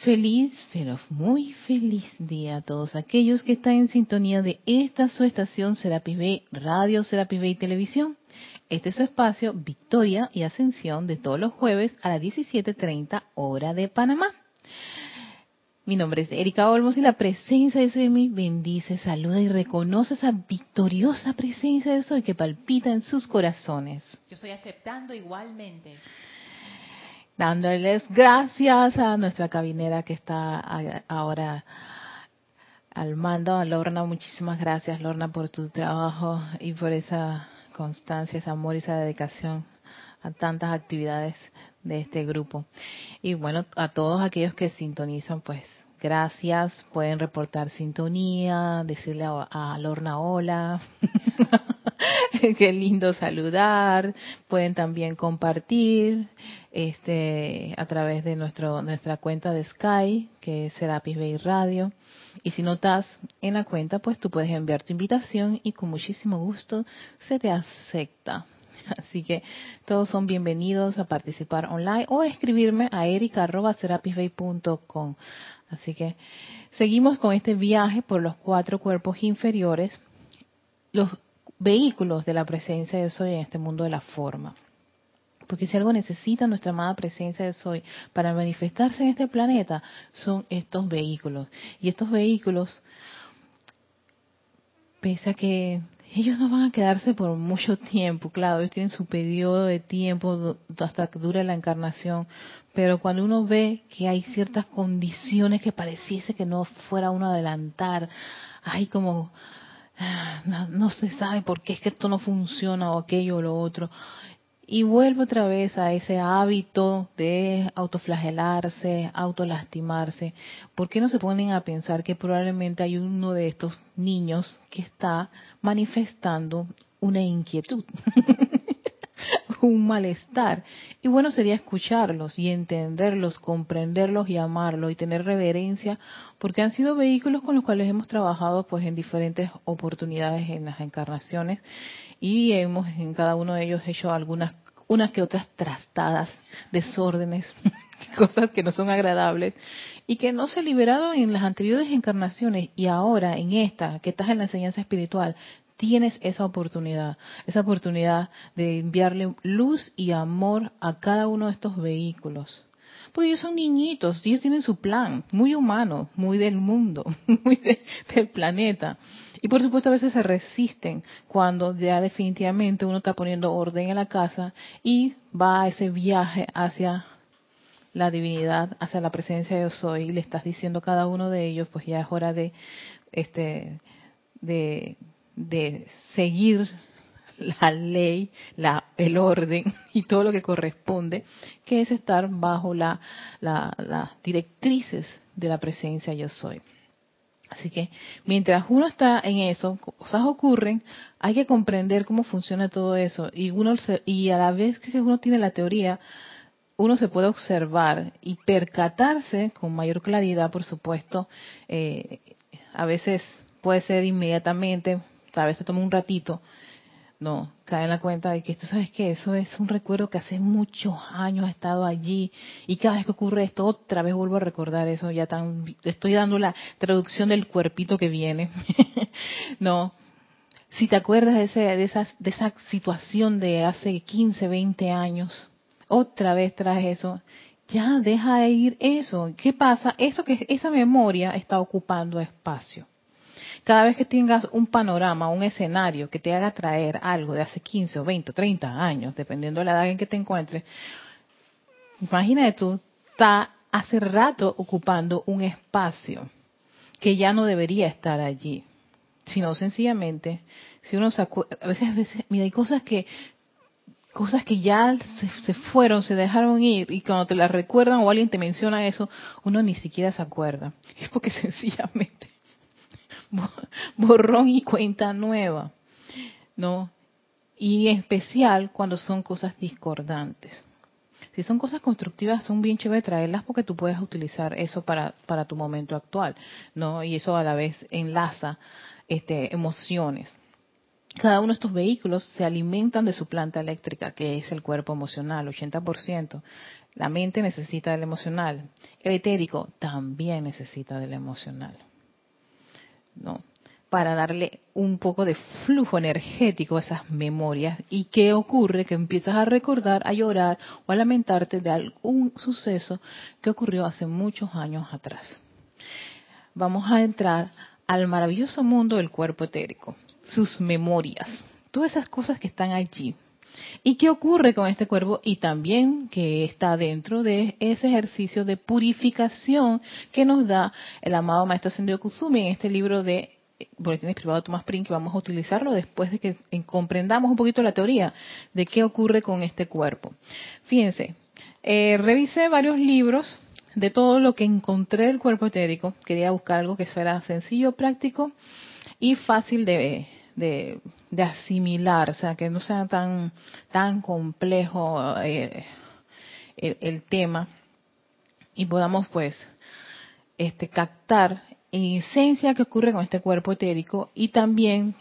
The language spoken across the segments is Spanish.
Feliz, pero muy feliz día a todos aquellos que están en sintonía de esta su estación Serapis Bay, Radio Serapis Bay Televisión. Este es su espacio Victoria y Ascensión de todos los jueves a las 17.30 hora de Panamá. Mi nombre es Erika Olmos y la presencia de Soy en mí bendice, saluda y reconoce esa victoriosa presencia de Soy que palpita en sus corazones. Yo estoy aceptando igualmente dándoles gracias a nuestra cabinera que está ahora al mando, a Lorna, muchísimas gracias Lorna por tu trabajo y por esa constancia, ese amor y esa dedicación a tantas actividades de este grupo. Y bueno, a todos aquellos que sintonizan, pues gracias, pueden reportar sintonía, decirle a, Lorna hola. Qué lindo saludar. Pueden también compartir este a través de nuestro nuestra cuenta de Sky, que es Serapis Bay Radio. Y si no estás en la cuenta, pues tú puedes enviar tu invitación y con muchísimo gusto se te acepta. Así que todos son bienvenidos a participar online o a escribirme a erica.serapisbay.com. Así que seguimos con este viaje por los cuatro cuerpos inferiores. Los vehículos de la presencia de Soy en este mundo de la forma. Porque si algo necesita nuestra amada presencia de Soy para manifestarse en este planeta, son estos vehículos. Y estos vehículos, pese a que ellos no van a quedarse por mucho tiempo, claro, ellos tienen su periodo de tiempo hasta que dure la encarnación, pero cuando uno ve que hay ciertas condiciones que pareciese que no fuera uno adelantar, hay como no, se sabe por qué es que esto no funciona o aquello o lo otro. Y vuelve otra vez a ese hábito de autoflagelarse, autolastimarse. ¿Por qué no se ponen a pensar que probablemente hay uno de estos niños que está manifestando una inquietud? un malestar. Y bueno sería escucharlos y entenderlos, comprenderlos y amarlos y tener reverencia, porque han sido vehículos con los cuales hemos trabajado pues en diferentes oportunidades en las encarnaciones y hemos en cada uno de ellos hecho algunas unas que otras trastadas, desórdenes, cosas que no son agradables y que no se ha liberado en las anteriores encarnaciones y ahora en esta, que estás en la enseñanza espiritual, tienes esa oportunidad, esa oportunidad de enviarle luz y amor a cada uno de estos vehículos. Porque ellos son niñitos, ellos tienen su plan, muy humano, muy del mundo, muy del planeta. Y por supuesto a veces se resisten cuando ya definitivamente uno está poniendo orden en la casa y va a ese viaje hacia la divinidad, hacia la presencia de yo soy, y le estás diciendo a cada uno de ellos, pues ya es hora de, este, de, de seguir la ley, la, el orden y todo lo que corresponde, que es estar bajo la, las directrices de la presencia yo soy. Así que mientras uno está en eso, cosas ocurren, hay que comprender cómo funciona todo eso y uno y a la vez que uno tiene la teoría, uno se puede observar y percatarse con mayor claridad, por supuesto. Eh, a veces puede ser inmediatamente, a veces toma un ratito, no, cae en la cuenta de que tú sabes que eso es un recuerdo que hace muchos años ha estado allí y cada vez que ocurre esto otra vez vuelvo a recordar eso, ya tan, estoy dando la traducción del cuerpito que viene. no, si te acuerdas de, ese, de, esa, de esa situación de hace 15, 20 años, otra vez traes eso, ya deja de ir eso. ¿Qué pasa? Eso que esa memoria está ocupando espacio. Cada vez que tengas un panorama, un escenario que te haga traer algo de hace 15 o 20 o 30 años, dependiendo de la edad en que te encuentres, imagínate tú, está hace rato ocupando un espacio que ya no debería estar allí, sino sencillamente, si uno a veces, a veces, mira, hay cosas que cosas que ya se, se, fueron, se dejaron ir y cuando te las recuerdan o alguien te menciona eso, uno ni siquiera se acuerda. Es porque sencillamente borrón y cuenta nueva, ¿no? Y en especial cuando son cosas discordantes. Si son cosas constructivas, son bien chévere traerlas porque tú puedes utilizar eso para, para tu momento actual, ¿no? Y eso a la vez enlaza este, emociones. cada uno de estos vehículos se alimentan de su planta eléctrica, que es el cuerpo emocional, 80%. La mente necesita del emocional. El etérico también necesita del emocional. Para darle un poco de flujo energético a esas memorias. ¿Y qué ocurre? Que empiezas a recordar, a llorar o a lamentarte de algún suceso que ocurrió hace muchos años atrás. Vamos a entrar al maravilloso mundo del cuerpo etérico sus memorias, todas esas cosas que están allí. ¿Y qué ocurre con este cuerpo? Y también que está dentro de ese ejercicio de purificación que nos da el amado Maestro Sendio Kusumi en este libro de Boletines Privado Tomás Prin, que vamos a utilizarlo después de que comprendamos un poquito la teoría de qué ocurre con este cuerpo. Fíjense, eh, revisé varios libros de todo lo que encontré del cuerpo etérico. Quería buscar algo que fuera sencillo, práctico y fácil de, de, asimilar, o sea, que no sea tan, tan complejo eh, el, tema y podamos pues este captar en esencia que ocurre con este cuerpo etérico y también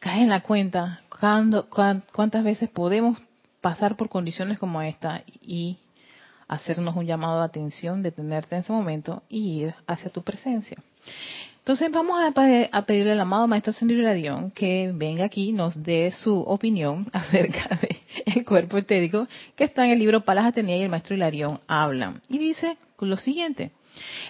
caer en la cuenta cuando, cuántas veces podemos pasar por condiciones como esta y hacernos un llamado de atención, detenerte en ese momento y ir hacia tu presencia. Entonces vamos a, pedirle al amado Maestro Ascendido Larión que venga aquí y nos dé su opinión acerca del cuerpo etérico que está en el libro Palas Atenea y el Maestro Hilarión hablan. Y dice lo siguiente.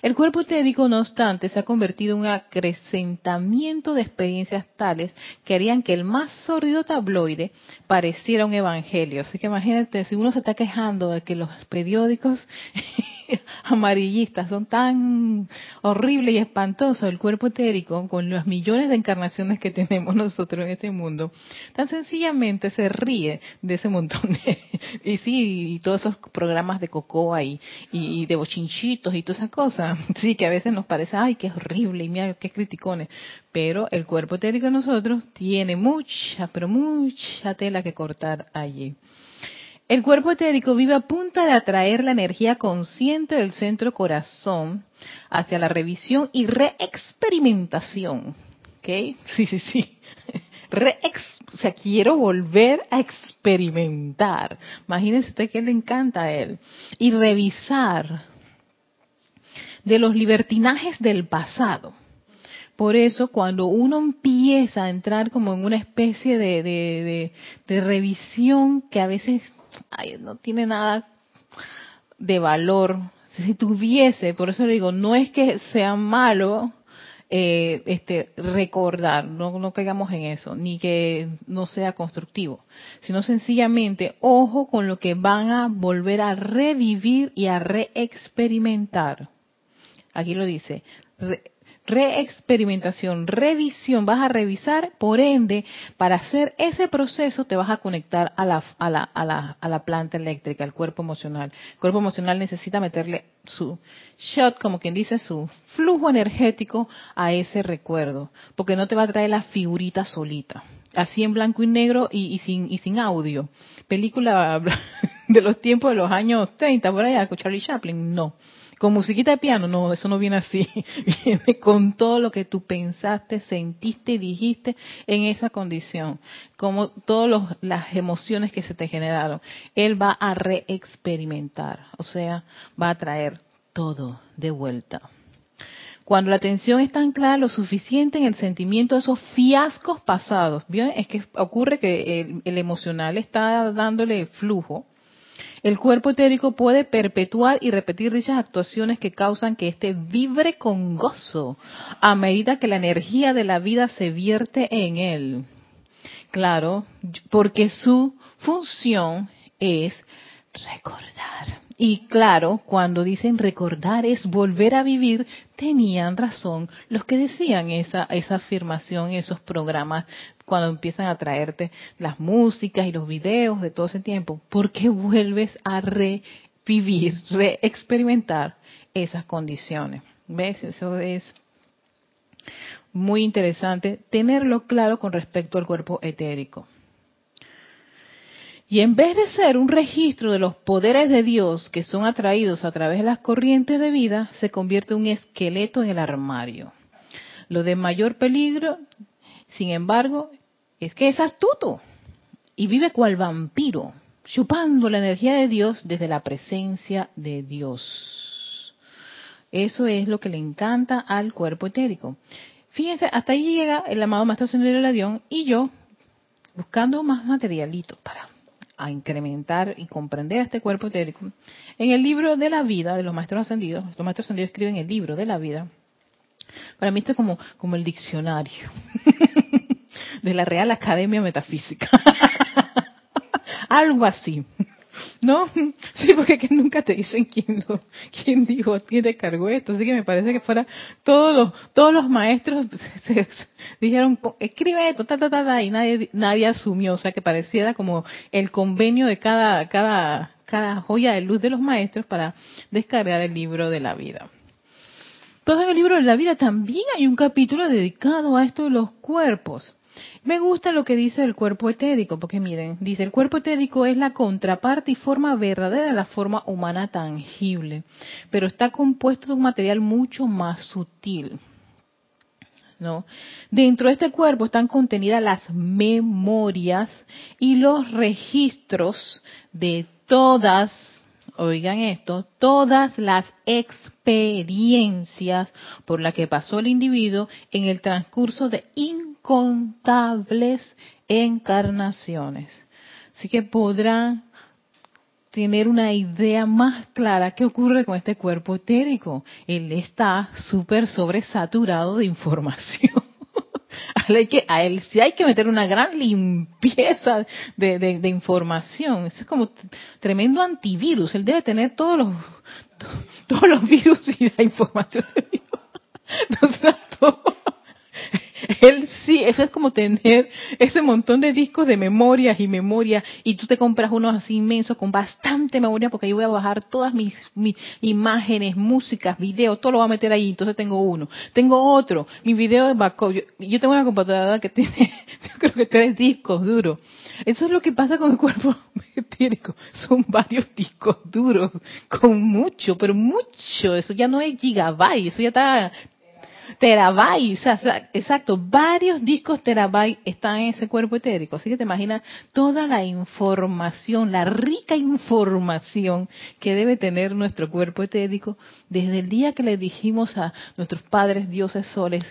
El cuerpo etérico, no obstante, se ha convertido en un acrecentamiento de experiencias tales que harían que el más sórdido tabloide pareciera un evangelio. Así que imagínate, si uno se está quejando de que los periódicos amarillistas son tan horribles y espantosos, el cuerpo etérico, con las millones de encarnaciones que tenemos nosotros en este mundo, tan sencillamente se ríe de ese montón de... y sí, y todos esos programas de cocoa y, y, de bochinchitos y todas esas cosas, sí, que a veces nos parece, ay, qué horrible, y mira, qué criticones, pero el cuerpo etérico de nosotros tiene mucha, pero mucha tela que cortar allí. El cuerpo etérico vive a punta de atraer la energía consciente del centro corazón hacia la revisión y reexperimentación. ¿Ok? Sí, sí, sí. o sea, quiero volver a experimentar. Imagínense usted que le encanta a él. Y revisar de los libertinajes del pasado. Por eso, cuando uno empieza a entrar como en una especie de, revisión que a veces no tiene nada de valor. Si tuviese, por eso le digo, no es que sea malo eh, este, recordar, no, no caigamos en eso, ni que no sea constructivo, sino sencillamente, ojo con lo que van a volver a revivir y a reexperimentar. Aquí lo dice, reexperimentación, revisión, vas a revisar, por ende, para hacer ese proceso te vas a conectar a la, a la, a la, a la planta eléctrica, al cuerpo emocional. El cuerpo emocional necesita meterle su shot, como quien dice, su flujo energético a ese recuerdo, porque no te va a traer la figurita solita, así en blanco y negro y, y sin, y sin audio. Película de los tiempos de los años 30, por allá, con Charlie Chaplin, no con musiquita de piano, no, eso no viene así. Viene con todo lo que tú pensaste, sentiste y dijiste en esa condición. Como todas las emociones que se te generaron. Él va a reexperimentar. O sea, va a traer todo de vuelta. Cuando la atención está anclada lo suficiente en el sentimiento de esos fiascos pasados, ¿bien? es que ocurre que el, el emocional está dándole flujo el cuerpo etérico puede perpetuar y repetir dichas actuaciones que causan que éste vibre con gozo a medida que la energía de la vida se vierte en él. Claro, porque su función es recordar. Y claro, cuando dicen recordar es volver a vivir, tenían razón los que decían esa, esa afirmación, esos programas, cuando empiezan a traerte las músicas y los videos de todo ese tiempo, porque vuelves a revivir, reexperimentar esas condiciones. ¿Ves? Eso es muy interesante tenerlo claro con respecto al cuerpo etérico. Y en vez de ser un registro de los poderes de Dios que son atraídos a través de las corrientes de vida, se convierte en un esqueleto en el armario. Lo de mayor peligro Sin embargo, es que es astuto y vive cual vampiro, chupando la energía de Dios desde la presencia de Dios. Eso es lo que le encanta al cuerpo etérico. Fíjense, hasta ahí llega el amado Maestro Señor de Ladión y yo buscando más materialito para a incrementar y comprender este cuerpo etérico. En el libro de la vida de los maestros ascendidos, los maestros ascendidos escriben el libro de la vida. Para mí esto es como, como el diccionario de la Real Academia Metafísica. Algo así. ¿No? Sí, porque que nunca te dicen quién lo, quién dijo, quién te esto. Así que me parece que fuera todos los, todos los maestros dijeron, escribe esto, ta, ta, ta, y nadie, nadie asumió. O sea, que pareciera como el convenio de cada, cada, cada joya de luz de los maestros para descargar el libro de la vida. Entonces en el libro de la vida también hay un capítulo dedicado a esto de los cuerpos. Me gusta lo que dice el cuerpo etérico, porque miren, dice, el cuerpo etérico es la contraparte y forma verdadera de la forma humana tangible, pero está compuesto de un material mucho más sutil. ¿No? Dentro de este cuerpo están contenidas las memorias y los registros de todas oigan esto, todas las experiencias por las que pasó el individuo en el transcurso de incontables encarnaciones. Así que podrán tener una idea más clara qué ocurre con este cuerpo etérico. Él está súper sobresaturado de información. a él sí hay que meter una gran limpieza de, información. Eso es como tremendo antivirus. Él debe tener todos los todos los virus y la información. Entonces, todo, él sí, eso es como tener ese montón de discos de memorias y memoria y tú te compras unos así inmensos con bastante memoria porque ahí voy a bajar todas mis, imágenes, músicas, videos, todo lo voy a meter ahí, entonces tengo uno. Tengo otro, mi video de backup. Yo, tengo una computadora que tiene, yo creo que tres discos duros. Eso es lo que pasa con el cuerpo etérico. Son varios discos duros, con mucho, pero mucho. Eso ya no es gigabyte, eso ya está terabytes, exacto, varios discos terabytes están en ese cuerpo etérico. Así que te imaginas toda la información, la rica información que debe tener nuestro cuerpo etérico desde el día que le dijimos a nuestros padres, dioses, soles,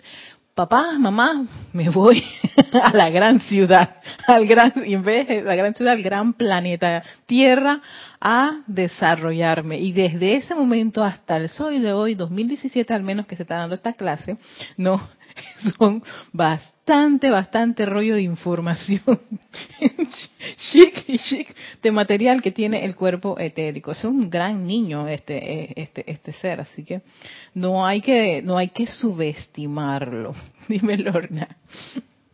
papá, mamá, me voy a la gran ciudad, al gran, en vez de la gran ciudad, al gran planeta Tierra, a desarrollarme. Y desde ese momento hasta el sol de hoy, 2017 al menos que se está dando esta clase, no, son bastante, bastante rollo de información chic y chic de material que tiene el cuerpo etérico. Es un gran niño este, este, este ser, así que no hay que, no hay que subestimarlo. Dime, Lorna.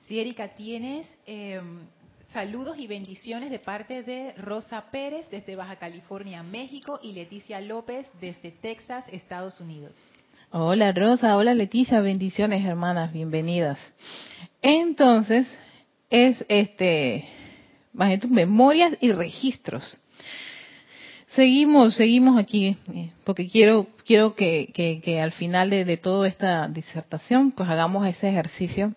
Sí, Erika, tienes eh, saludos y bendiciones de parte de Rosa Pérez desde Baja California, México y Leticia López desde Texas, Estados Unidos. Hola Rosa, hola Leticia, bendiciones hermanas, bienvenidas. Entonces, es este, bajé tus memorias y registros. Seguimos, seguimos aquí, eh, porque quiero, quiero que, que, al final de, de toda esta disertación, pues hagamos ese ejercicio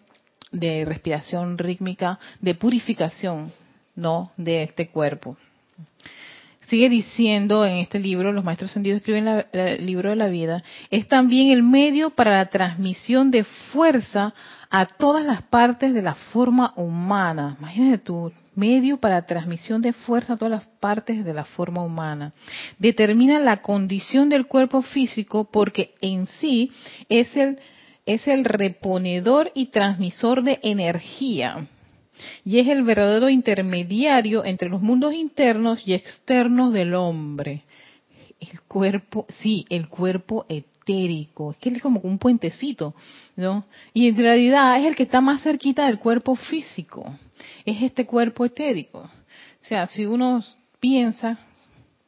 de respiración rítmica, de purificación, ¿no? De este cuerpo. Sigue diciendo en este libro, los maestros sentidos escriben en el libro de la vida, es también el medio para la transmisión de fuerza a todas las partes de la forma humana. Imagínate tu medio para la transmisión de fuerza a todas las partes de la forma humana. Determina la condición del cuerpo físico porque en sí es el, es el reponedor y transmisor de energía y es el verdadero intermediario entre los mundos internos y externos del hombre. El cuerpo, sí, el cuerpo etérico, es que es como un puentecito, ¿no? Y en realidad es el que está más cerquita del cuerpo físico, es este cuerpo etérico. O sea, si uno piensa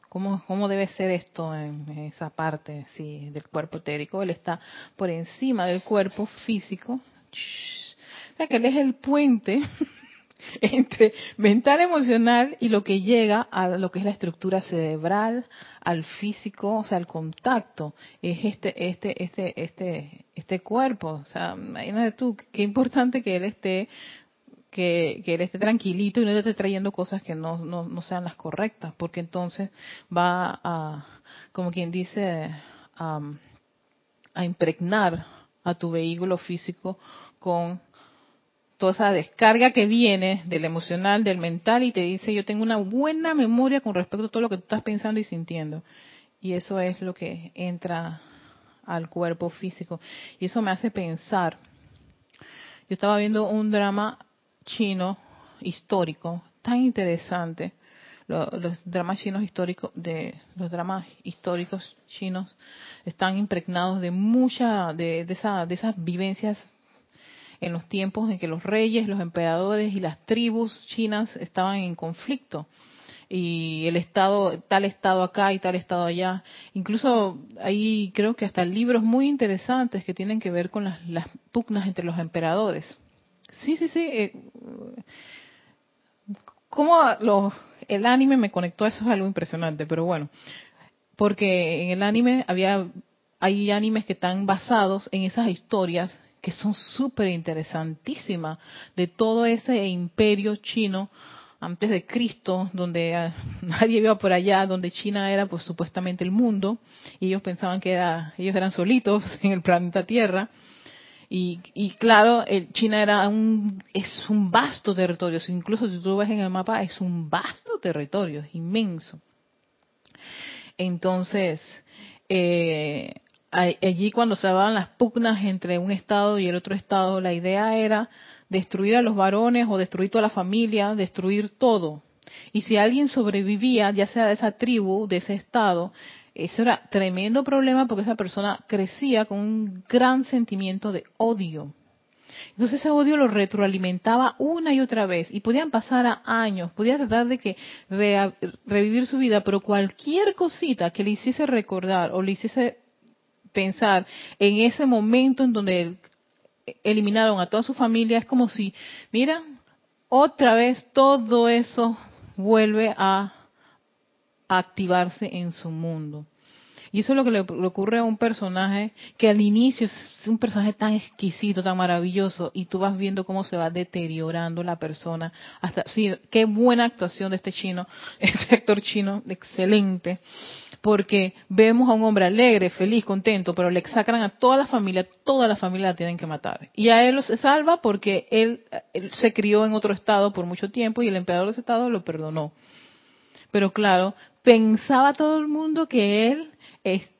cómo, cómo debe ser esto en esa parte sí, del cuerpo etérico, él está por encima del cuerpo físico, que él es el puente entre mental, emocional y lo que llega a lo que es la estructura cerebral, al físico, o sea, al contacto, es este, este, este, este, este cuerpo. O sea, imagínate tú, qué importante que él esté, que, que él esté tranquilito y no te esté trayendo cosas que no, no, no sean las correctas, porque entonces va a, como quien dice, a, a impregnar a tu vehículo físico con toda esa descarga que viene del emocional, del mental y te dice yo tengo una buena memoria con respecto a todo lo que tú estás pensando y sintiendo. Y eso es lo que entra al cuerpo físico. Y eso me hace pensar. Yo estaba viendo un drama chino histórico tan interesante. Los, dramas chinos históricos, de los dramas históricos chinos están impregnados de mucha, de, de, esa, de esas vivencias en los tiempos en que los reyes, los emperadores y las tribus chinas estaban en conflicto. Y el estado tal estado acá y tal estado allá. Incluso hay creo que hasta libros muy interesantes que tienen que ver con las, pugnas entre los emperadores. Sí sí sí eh, cómo el anime me conectó eso es algo impresionante pero bueno. Porque en el anime había hay animes que están basados en esas historias que son súper interesantísimas de todo ese imperio chino antes de Cristo, donde ah, nadie iba por allá, donde China era pues supuestamente el mundo, y ellos pensaban que era, ellos eran solitos en el planeta Tierra. Y, y claro, China era un, es un vasto territorio, incluso si tú ves en el mapa, es un vasto territorio, inmenso. Entonces, eh, allí cuando se daban las pugnas entre un estado y el otro estado, la idea era destruir a los varones o destruir toda la familia, destruir todo. Y si alguien sobrevivía, ya sea de esa tribu, de ese estado, eso era tremendo problema porque esa persona crecía con un gran sentimiento de odio. Entonces ese odio lo retroalimentaba una y otra vez y podían pasar a años, podía tratar de que revivir su vida, pero cualquier cosita que le hiciese recordar o le hiciese pensar en ese momento en donde eliminaron a toda su familia, es como si, mira, otra vez todo eso vuelve a activarse en su mundo. Y eso es lo que le, ocurre a un personaje que al inicio es un personaje tan exquisito, tan maravilloso, y tú vas viendo cómo se va deteriorando la persona. Hasta, sí, qué buena actuación de este chino, este actor chino, excelente, porque vemos a un hombre alegre, feliz, contento, pero le sacan a toda la familia, toda la familia la tienen que matar. Y a él se salva porque él, él se crió en otro estado por mucho tiempo y el emperador de ese estado lo perdonó. Pero claro, pensaba todo el mundo que él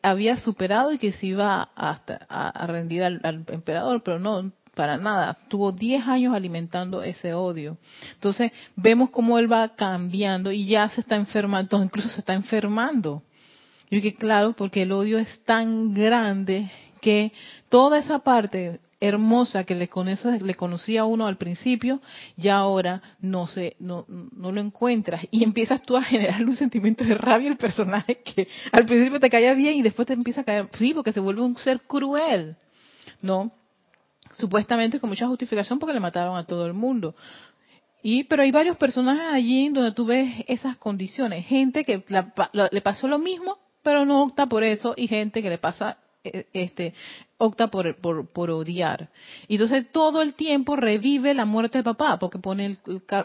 había superado y que se iba hasta a, rendir al, emperador, pero no, para nada. Tuvo 10 años alimentando ese odio. Entonces, vemos cómo él va cambiando y ya se está enfermando, incluso se está enfermando. Y dije, claro, porque el odio es tan grande que toda esa parte hermosa que le, le conocía a uno al principio, ya ahora no, se, no, no lo encuentras. Y empiezas tú a generar un sentimiento de rabia el personaje que al principio te caía bien y después te empieza a caer, sí, porque se vuelve un ser cruel, ¿no? Supuestamente con mucha justificación porque le mataron a todo el mundo. Y, pero hay varios personajes allí donde tú ves esas condiciones. Gente que le pasó lo mismo, pero no opta por eso, y gente que le pasa este opta por, por, odiar. Y entonces todo el tiempo revive la muerte del papá, porque pone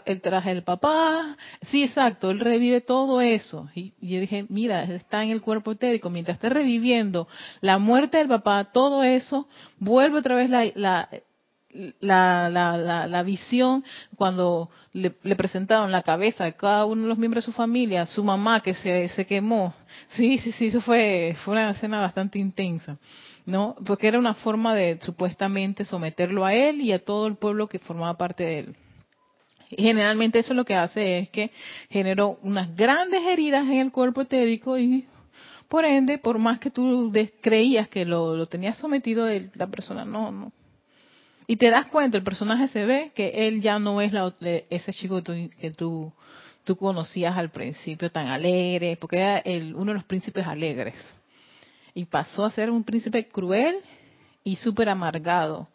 el, traje del papá. Sí, exacto, él revive todo eso. Y, yo dije, mira, está en el cuerpo etérico. Mientras esté reviviendo la muerte del papá, todo eso, vuelve otra vez la, la la, la, la, visión cuando le, presentaron la cabeza a cada uno de los miembros de su familia, su mamá que se, se quemó. Sí, sí, sí, eso fue, fue una escena bastante intensa, ¿no? Porque era una forma de supuestamente someterlo a él y a todo el pueblo que formaba parte de él. Y generalmente eso lo que hace es que generó unas grandes heridas en el cuerpo etérico y por ende, por más que tú creías que lo, lo tenías sometido, la persona no, no, y te das cuenta, el personaje se ve que él ya no es la, ese chico que tú, tú, conocías al principio tan alegre, porque era el, uno de los príncipes alegres. Y pasó a ser un príncipe cruel y súper amargado.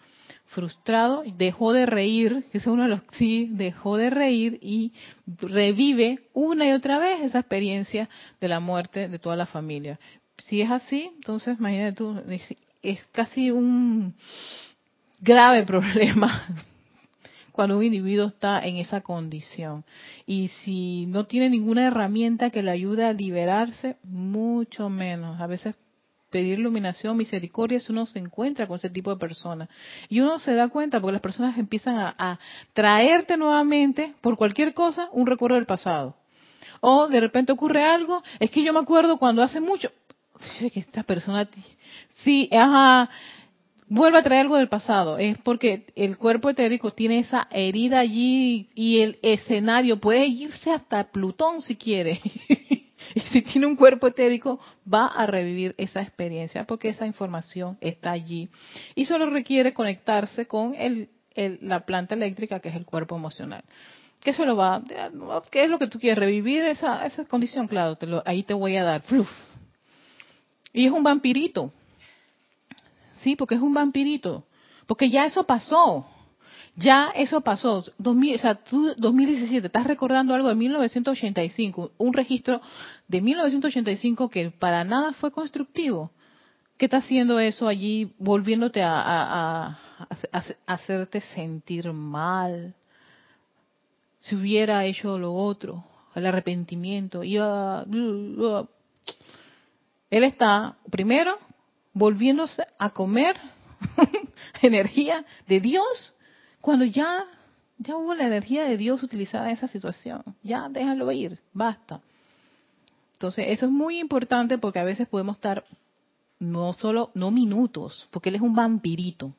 frustrado, dejó de reír, que es uno de los sí, dejó de reír y revive una y otra vez esa experiencia de la muerte de toda la familia. Si es así, entonces imagínate tú, es casi un grave problema cuando un individuo está en esa condición. Y si no tiene ninguna herramienta que le ayude a liberarse, mucho menos. A veces pedir iluminación, misericordia, si uno se encuentra con ese tipo de personas. Y uno se da cuenta porque las personas empiezan a, traerte nuevamente, por cualquier cosa, un recuerdo del pasado. O de repente ocurre algo, es que yo me acuerdo cuando hace mucho, que esta persona, sí, ajá, vuelve a traer algo del pasado. Es porque el cuerpo etérico tiene esa herida allí y el escenario puede irse hasta Plutón si quiere. y si tiene un cuerpo etérico, va a revivir esa experiencia porque esa información está allí. Y solo requiere conectarse con el, la planta eléctrica que es el cuerpo emocional. ¿Qué es lo que tú quieres? ¿Revivir esa, esa condición? Claro, te lo, ahí te voy a dar. Y es un vampirito. Sí, porque es un vampirito. Porque ya eso pasó. Ya eso pasó. 2000, o sea, tú, 2017, estás recordando algo de 1985, un registro de 1985 que para nada fue constructivo. ¿Qué está haciendo eso allí, volviéndote a, a, hacerte sentir mal? Si hubiera hecho lo otro, el arrepentimiento, iba... Él está, primero, volviéndose a comer energía de Dios cuando ya ya hubo la energía de Dios utilizada en esa situación. Ya déjalo ir, basta. Entonces, eso es muy importante porque a veces podemos estar no solo no minutos, porque él es un vampirito.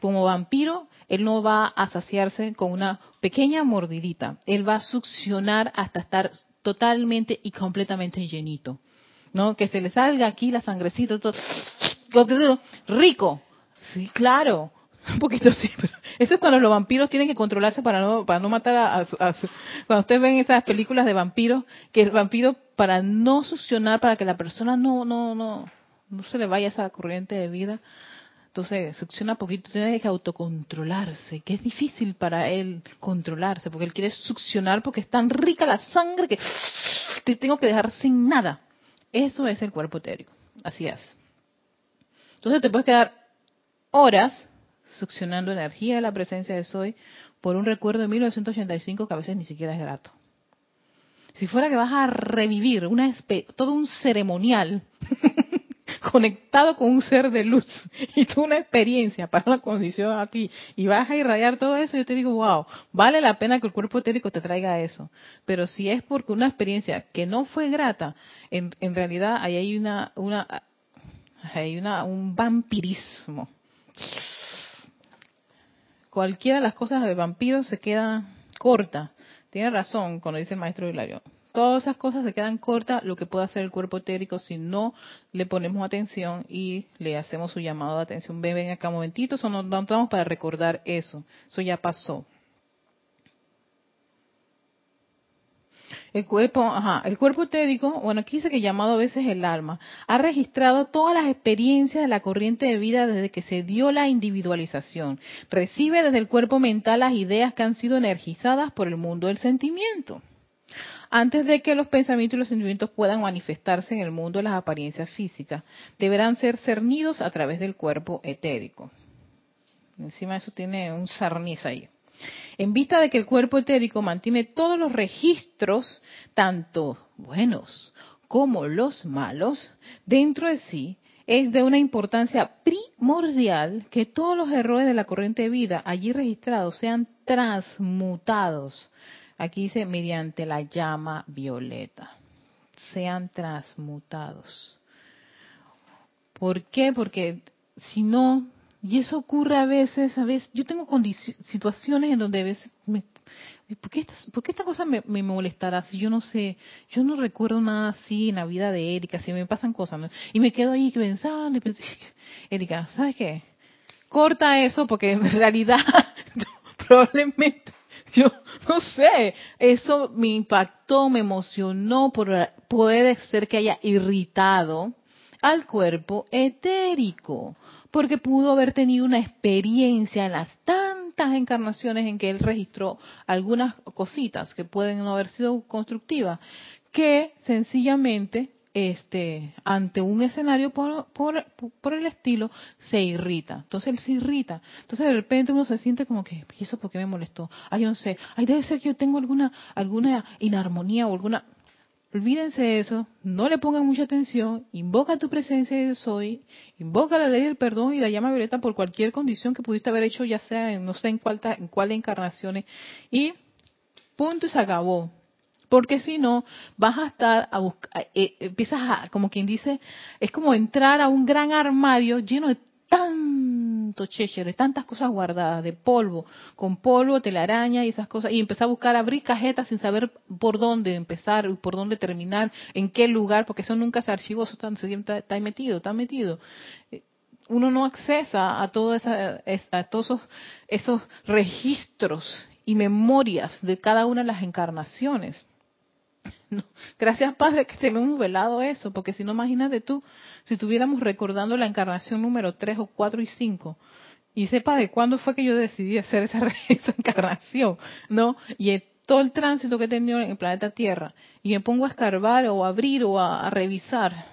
Como vampiro, él no va a saciarse con una pequeña mordidita. Él va a succionar hasta estar totalmente y completamente llenito. ¿No? Que se le salga aquí la sangrecita todo rico. Sí, claro. Un poquito sí, pero eso es cuando los vampiros tienen que controlarse para no para no matar a, cuando ustedes ven esas películas de vampiros que el vampiro para no succionar para que la persona no no no no se le vaya esa corriente de vida entonces succiona poquito tiene que autocontrolarse que es difícil para él controlarse porque él quiere succionar porque es tan rica la sangre que te tengo que dejar sin nada eso es el cuerpo etérico así es entonces te puedes quedar horas succionando energía de la presencia de Soy por un recuerdo de 1985 que a veces ni siquiera es grato. Si fuera que vas a revivir una todo un ceremonial conectado con un ser de luz y tú una experiencia para una condición aquí y vas a irradiar todo eso, yo te digo, wow, vale la pena que el cuerpo etérico te traiga eso. Pero si es porque una experiencia que no fue grata, en, en realidad ahí hay una, una hay una, un vampirismo. Cualquiera de las cosas de vampiros se queda corta. Tiene razón cuando dice el maestro Hilario. Todas esas cosas se quedan cortas lo que puede hacer el cuerpo etérico si no le ponemos atención y le hacemos su llamado de atención. Ven, ven acá un momentito, eso nos vamos para recordar eso. Eso ya pasó. El cuerpo, ajá, el cuerpo etérico, bueno, aquí dice que llamado a veces el alma, ha registrado todas las experiencias de la corriente de vida desde que se dio la individualización. Recibe desde el cuerpo mental las ideas que han sido energizadas por el mundo del sentimiento. Antes de que los pensamientos y los sentimientos puedan manifestarse en el mundo de las apariencias físicas, deberán ser cernidos a través del cuerpo etérico. Encima eso tiene un sarniz ahí. En vista de que el cuerpo etérico mantiene todos los registros, tanto buenos como los malos, dentro de sí, es de una importancia primordial que todos los errores de la corriente de vida allí registrados sean transmutados. Aquí dice mediante la llama violeta. Sean transmutados. ¿Por qué? Porque si no, y eso ocurre a veces, a veces, yo tengo situaciones en donde a veces me, ¿por, qué esta, ¿por qué esta cosa me, me, molestará si yo no sé, yo no recuerdo nada así en la vida de Erika, si me pasan cosas, y me quedo ahí pensando, y pensando, Erika, ¿sabes qué? Corta eso porque en realidad probablemente yo no sé, eso me impactó, me emocionó, por, puede ser que haya irritado al cuerpo etérico, porque pudo haber tenido una experiencia en las tantas encarnaciones en que él registró algunas cositas que pueden no haber sido constructivas, que sencillamente este, ante un escenario por, por, el estilo, se irrita. Entonces él se irrita. Entonces de repente uno se siente como que, ¿y eso por qué me molestó? Ay, yo no sé. Ay, debe ser que yo tengo alguna, alguna inarmonía o alguna... Olvídense de eso, no le pongan mucha atención, invoca tu presencia de soy, invoca la ley del perdón y la llama violeta por cualquier condición que pudiste haber hecho, ya sea en no sé en cuál, en cuál encarnaciones, y punto y se acabó porque si no vas a estar a buscar, eh, empiezas a, como quien dice, es como entrar a un gran armario lleno de tanto de tantas cosas guardadas, de polvo, con polvo, telaraña y esas cosas, y empezar a buscar, abrir cajetas sin saber por dónde empezar, por dónde terminar, en qué lugar, porque eso nunca se archivó, eso está, está metido, está metido uno no accesa a, todos esos, esos registros y memorias de cada una de las encarnaciones. Gracias, Padre, que te hemos velado eso, porque si no, imagínate tú, si estuviéramos recordando la encarnación número 3 o 4 y 5, y sepa de cuándo fue que yo decidí hacer esa, encarnación, ¿no? Y todo el tránsito que he tenido en el planeta Tierra, y me pongo a escarbar o a abrir o a, revisar,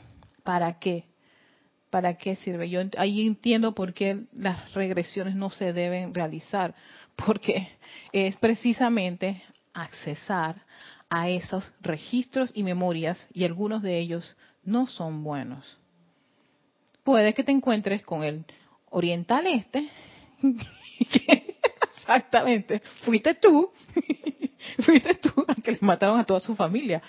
¿para qué? ¿Para qué sirve? Yo ahí entiendo por qué las regresiones no se deben realizar, porque es precisamente accesar a esos registros y memorias y algunos de ellos no son buenos. Puede que te encuentres con el oriental este, exactamente, fuiste tú, fuiste tú al que le mataron a toda su familia.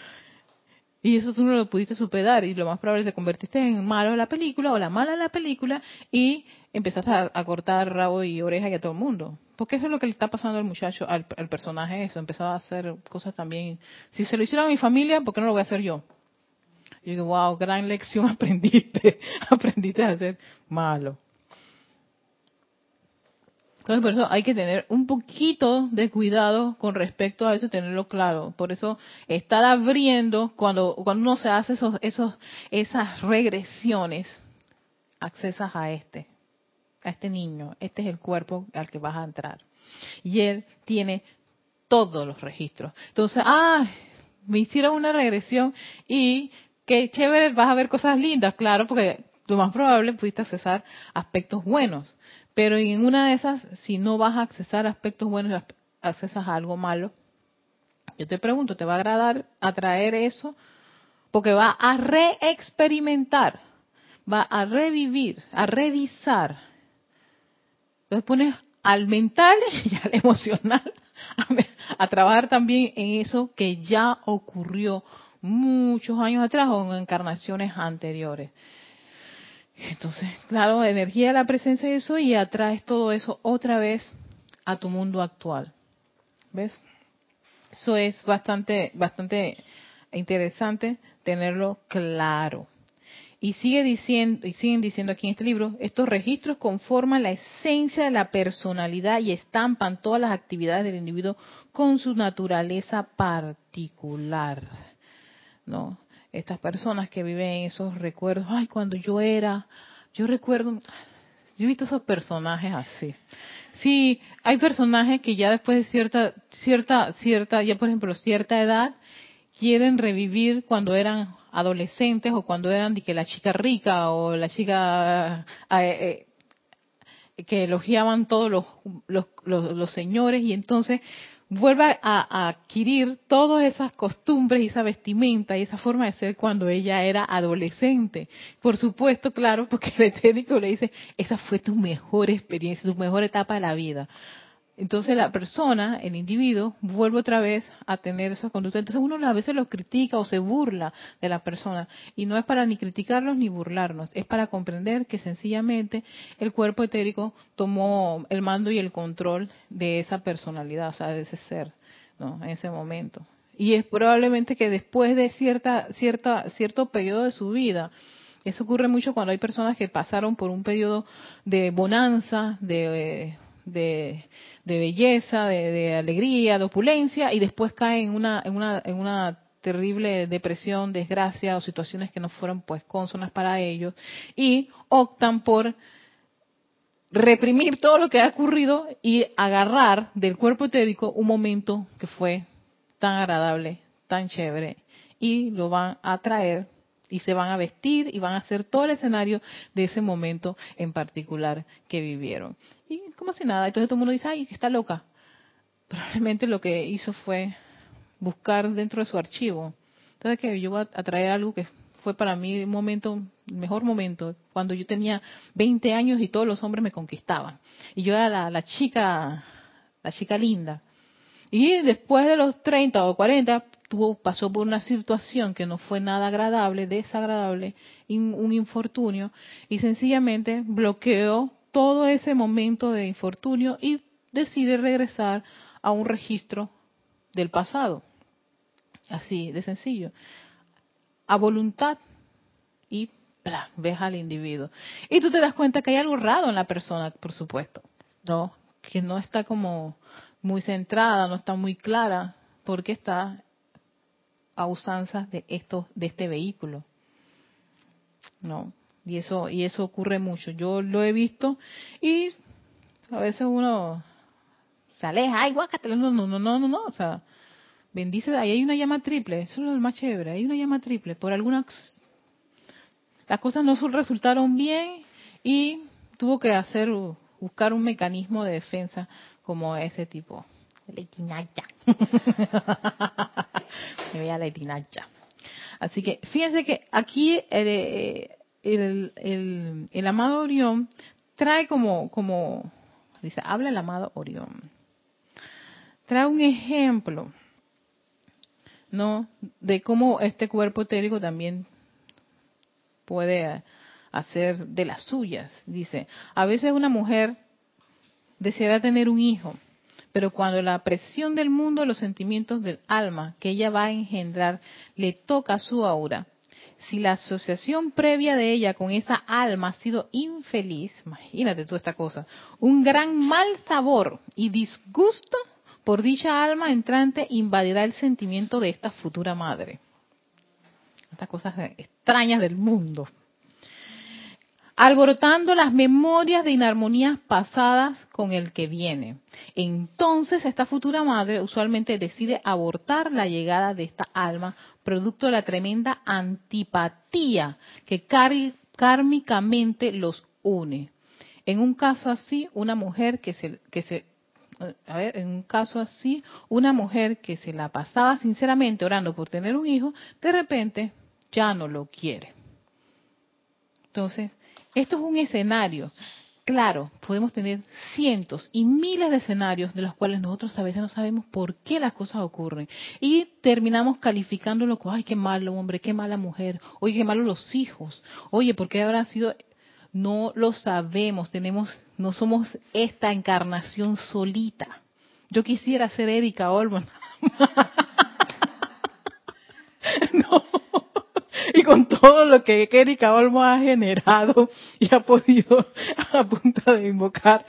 Y eso tú no lo pudiste superar y lo más probable es que te convertiste en malo la película o la mala de la película y empezaste a, cortar rabo y oreja y a todo el mundo. Porque eso es lo que le está pasando al muchacho, al, personaje eso. Empezaba a hacer cosas también. Si se lo hicieron a mi familia, ¿por qué no lo voy a hacer yo? Y digo, wow, gran lección aprendiste. aprendiste a ser malo. Entonces, por eso hay que tener un poquito de cuidado con respecto a eso, tenerlo claro. Por eso, estar abriendo, cuando, cuando uno se hace esos, esos, esas regresiones, accesas a este, a este niño. Este es el cuerpo al que vas a entrar. Y él tiene todos los registros. Entonces, ah, me hicieron una regresión y qué chévere, vas a ver cosas lindas, claro, porque lo más probable pudiste accesar aspectos buenos. Pero en una de esas, si no vas a accesar aspectos buenos accesas a algo malo, yo te pregunto, ¿te va a agradar atraer eso? Porque va a reexperimentar, va a revivir, a revisar. Entonces pones al mental y al emocional a, a trabajar también en eso que ya ocurrió muchos años atrás o en encarnaciones anteriores. Entonces, claro, energía de la presencia de eso y atraes todo eso otra vez a tu mundo actual. ¿Ves? Eso es bastante, bastante interesante tenerlo claro. Y sigue diciendo, y siguen diciendo aquí en este libro, estos registros conforman la esencia de la personalidad y estampan todas las actividades del individuo con su naturaleza particular. ¿No? Estas personas que viven esos recuerdos, ay, cuando yo era, yo recuerdo, yo he visto esos personajes así. Sí, hay personajes que ya después de cierta, cierta, cierta, ya por ejemplo, cierta edad, quieren revivir cuando eran adolescentes o cuando eran de que la chica rica o la chica eh, eh, que elogiaban todos los, los, los señores y entonces vuelva a, adquirir todas esas costumbres y esa vestimenta y esa forma de ser cuando ella era adolescente. Por supuesto, claro, porque el etético le dice, esa fue tu mejor experiencia, tu mejor etapa de la vida. Entonces la persona, el individuo, vuelve otra vez a tener esa conducta. Entonces uno a veces lo critica o se burla de la persona. Y no es para ni criticarlos ni burlarnos, es para comprender que sencillamente el cuerpo etérico tomó el mando y el control de esa personalidad, o sea, de ese ser, ¿no? En ese momento. Y es probablemente que después de cierta, cierta, cierto periodo de su vida, eso ocurre mucho cuando hay personas que pasaron por un periodo de bonanza, de, de de belleza, de, alegría, de opulencia, y después cae en una, en una, en una terrible depresión, desgracia o situaciones que no fueron pues consonas para ellos y optan por reprimir todo lo que ha ocurrido y agarrar del cuerpo etérico un momento que fue tan agradable, tan chévere y lo van a traer y se van a vestir y van a hacer todo el escenario de ese momento en particular que vivieron. Y como si nada, entonces todo el mundo dice, ay, está loca. Probablemente lo que hizo fue buscar dentro de su archivo. Entonces que yo voy a traer algo que fue para mí un momento, el mejor momento, cuando yo tenía 20 años y todos los hombres me conquistaban. Y yo era la, chica, la chica linda. Y después de los 30 o 40, tuvo, pasó por una situación que no fue nada agradable, desagradable, un infortunio, y sencillamente bloqueó todo ese momento de infortunio y decide regresar a un registro del pasado. Así de sencillo a voluntad y bla, ves al individuo. Y tú te das cuenta que hay algo raro en la persona, por supuesto, ¿no? Que no está como muy centrada, no está muy clara, porque está a usanzas de esto, de este vehículo. ¿No? Y eso, y eso ocurre mucho. Yo lo he visto y a veces uno se aleja, ay, guácate, no, no, no, no, no, no, o sea, bendice, ahí hay una llama triple, eso es lo más chévere, hay una llama triple, por algunas, las cosas no resultaron bien y tuvo que hacer, buscar un mecanismo de defensa como ese tipo. Letinacha. Me voy a letinacha. Así que fíjense que aquí el, el, el, amado Orión trae como, como, dice, habla el amado Orión. Trae un ejemplo ¿no? De cómo este cuerpo etérico también puede hacer de las suyas. Dice, a veces una mujer deseará tener un hijo, pero cuando la presión del mundo, los sentimientos del alma que ella va a engendrar le toca su aura, si la asociación previa de ella con esa alma ha sido infeliz, imagínate tú esta cosa, un gran mal sabor y disgusto por dicha alma entrante invadirá el sentimiento de esta futura madre. Estas cosas extrañas del mundo. Alborotando las memorias de inarmonías pasadas con el que viene. Entonces esta futura madre usualmente decide abortar la llegada de esta alma, producto de la tremenda antipatía que kármicamente los une. En un caso así, una mujer que se, que se a ver, en un caso así, una mujer que se la pasaba sinceramente orando por tener un hijo, de repente ya no lo quiere. Entonces, esto es un escenario. Claro, podemos tener cientos y miles de escenarios de los cuales nosotros a veces no sabemos por qué las cosas ocurren. Y terminamos calificándolo como, ay, qué malo hombre, qué mala mujer, oye, qué malo los hijos, oye, ¿por qué habrá sido no lo sabemos, tenemos, no somos esta encarnación solita. Yo quisiera ser Erika Olman. no. Y con todo lo que Erika Olmo ha generado y ha podido a punta de invocar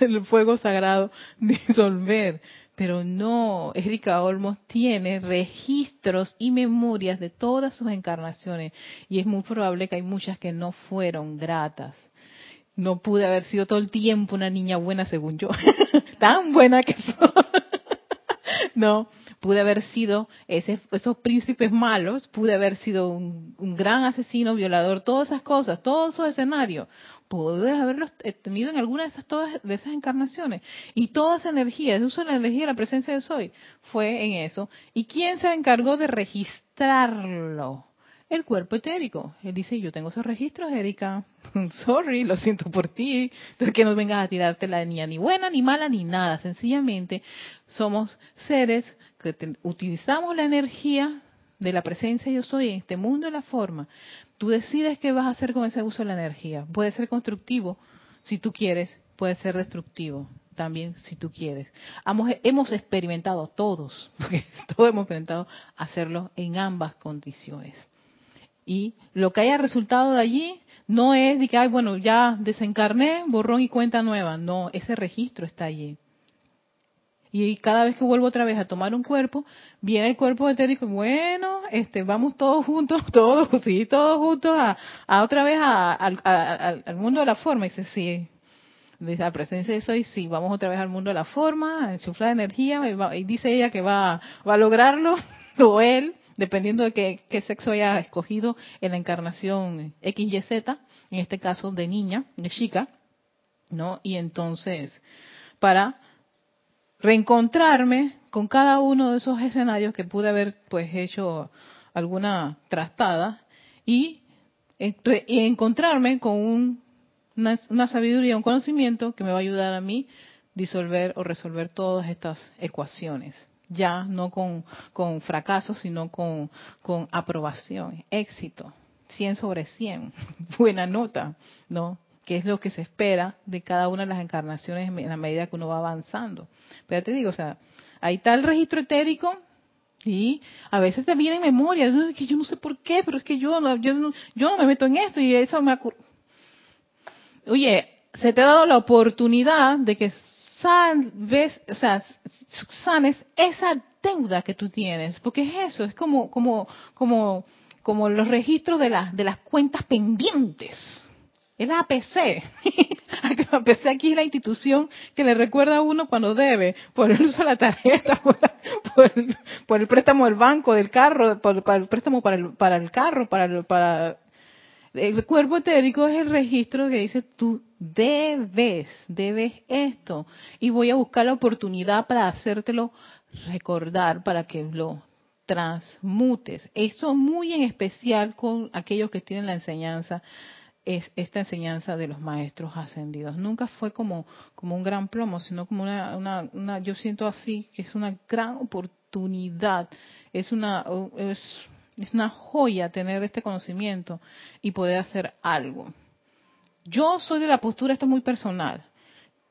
el fuego sagrado disolver. Pero no, Erika Olmos tiene registros y memorias de todas sus encarnaciones y es muy probable que hay muchas que no fueron gratas. No pude haber sido todo el tiempo una niña buena según yo, tan buena que soy. No, pude haber sido ese, esos príncipes malos, pude haber sido un, un, gran asesino, violador, todas esas cosas, todos esos escenarios pude haberlos tenido en alguna de esas, todas, de esas encarnaciones. Y toda esa energía, el uso de la energía de la presencia de Soy, fue en eso. ¿Y quién se encargó de registrarlo? El cuerpo etérico. Él dice, yo tengo esos registros, Erika. Sorry, lo siento por ti. Entonces que no vengas a tirarte la niña ni buena, ni mala, ni nada. Sencillamente somos seres que utilizamos la energía de la presencia yo soy en este mundo de la forma, tú decides qué vas a hacer con ese uso de la energía. Puede ser constructivo si tú quieres, puede ser destructivo también si tú quieres. Hemos, experimentado todos, porque todos hemos experimentado hacerlo en ambas condiciones. Y lo que haya resultado de allí no es de que, ay, bueno, ya desencarné, borrón y cuenta nueva. No, ese registro está allí. Y cada vez que vuelvo otra vez a tomar un cuerpo, viene el cuerpo etérico, bueno, este, vamos todos juntos, todos, sí, todos juntos a, a otra vez al mundo de la forma. Y dice, sí, de la presencia de soy, sí, vamos otra vez al mundo de la forma, a insuflar energía, y, dice ella que va, va a lograrlo, o él, dependiendo de qué, sexo haya escogido en la encarnación XYZ, en este caso de niña, de chica, ¿no? Y entonces, para reencontrarme con cada uno de esos escenarios que pude haber pues hecho alguna trastada y, y encontrarme con un una, sabiduría, un conocimiento que me va a ayudar a mí disolver o resolver todas estas ecuaciones. Ya no con, con fracaso, sino con, con aprobación, éxito, 100 sobre 100, buena nota, ¿no? Que es lo que se espera de cada una de las encarnaciones en la medida que uno va avanzando. Pero te digo, o sea, hay tal registro etérico y a veces te viene en memoria, que yo no sé por qué, pero es que yo no, yo no, yo no me meto en esto y eso me oye, se te ha dado la oportunidad de que sabes, o sea, sanes esa deuda que tú tienes, porque es eso, es como, como, como, como los registros de las, de las cuentas pendientes. Es la APC. APC aquí es la institución que le recuerda a uno cuando debe, por el uso de la tarjeta, por, el, préstamo del banco, del carro, por, el préstamo para el, para el carro, para, para el cuerpo etérico es el registro que dice tú debes, debes esto. Y voy a buscar la oportunidad para hacértelo recordar, para que lo transmutes. Esto muy en especial con aquellos que tienen la enseñanza, es esta enseñanza de los maestros ascendidos. Nunca fue como, como un gran plomo, sino como una, una, una yo siento así que es una gran oportunidad. Es una, es es una joya tener este conocimiento y poder hacer algo. Yo soy de la postura, esto es muy personal,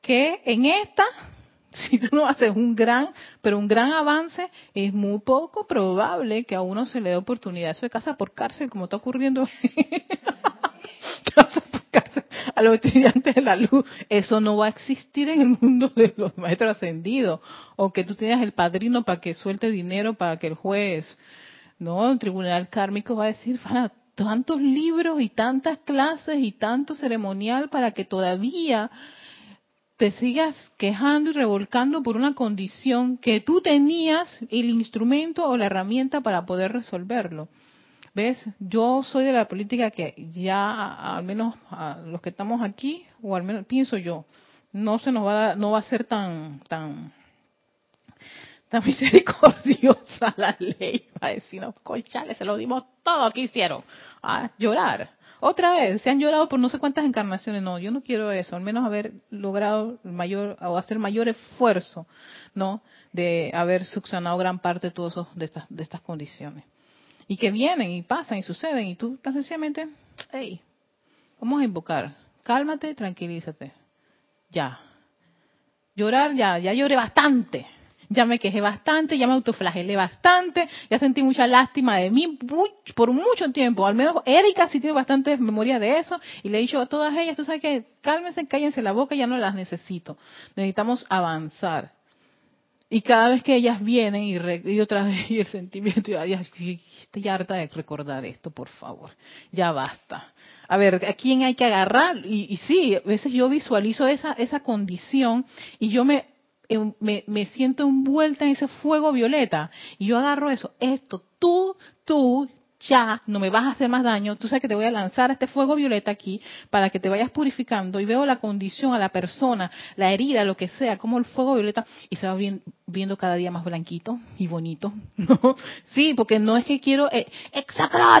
que en esta, si tú no haces un gran, pero un gran avance, es muy poco probable que a uno se le dé oportunidad. Eso de casa por cárcel, como está ocurriendo. casa por cárcel a los estudiantes de la luz. Eso no va a existir en el mundo de los maestros ascendidos. O que tú tengas el padrino para que suelte dinero para que el juez no, el tribunal kármico va a decir, para tantos libros y tantas clases y tanto ceremonial para que todavía te sigas quejando y revolcando por una condición que tú tenías el instrumento o la herramienta para poder resolverlo. ¿Ves? Yo soy de la política que ya, al menos a los que estamos aquí, o al menos pienso yo, no se nos va a, no va a ser tan, tan, tan misericordiosa la ley. Va a decir, no, colchales, se lo dimos todo, ¿qué hicieron? A llorar. Otra vez, se han llorado por no sé cuántas encarnaciones. No, yo no quiero eso, al menos haber logrado mayor, o hacer mayor esfuerzo, ¿no? De haber subsanado gran parte de todas de estas, de estas condiciones. Y que vienen y pasan y suceden, y tú tan sencillamente, hey, vamos a invocar, cálmate, tranquilízate. Ya. Llorar, ya, ya lloré bastante ya me quejé bastante, ya me autoflagelé bastante, ya sentí mucha lástima de mí por mucho tiempo. Al menos Erika sí tiene bastante memoria de eso y le he dicho a todas ellas, tú sabes que cálmense, cállense la boca, ya no las necesito. Necesitamos avanzar. Y cada vez que ellas vienen y, otra vez y el sentimiento, ya, estoy harta de recordar esto, por favor, ya basta. A ver, ¿a quién hay que agarrar? Y, y sí, a veces yo visualizo esa, esa condición y yo me me, me, siento envuelta en ese fuego violeta. Y yo agarro eso, esto, tú, tú, ya no me vas a hacer más daño, tú sabes que te voy a lanzar este fuego violeta aquí para que te vayas purificando y veo la condición a la persona, la herida, lo que sea, como el fuego violeta y se va viendo cada día más blanquito y bonito, ¿no? Sí, porque no es que quiero eh,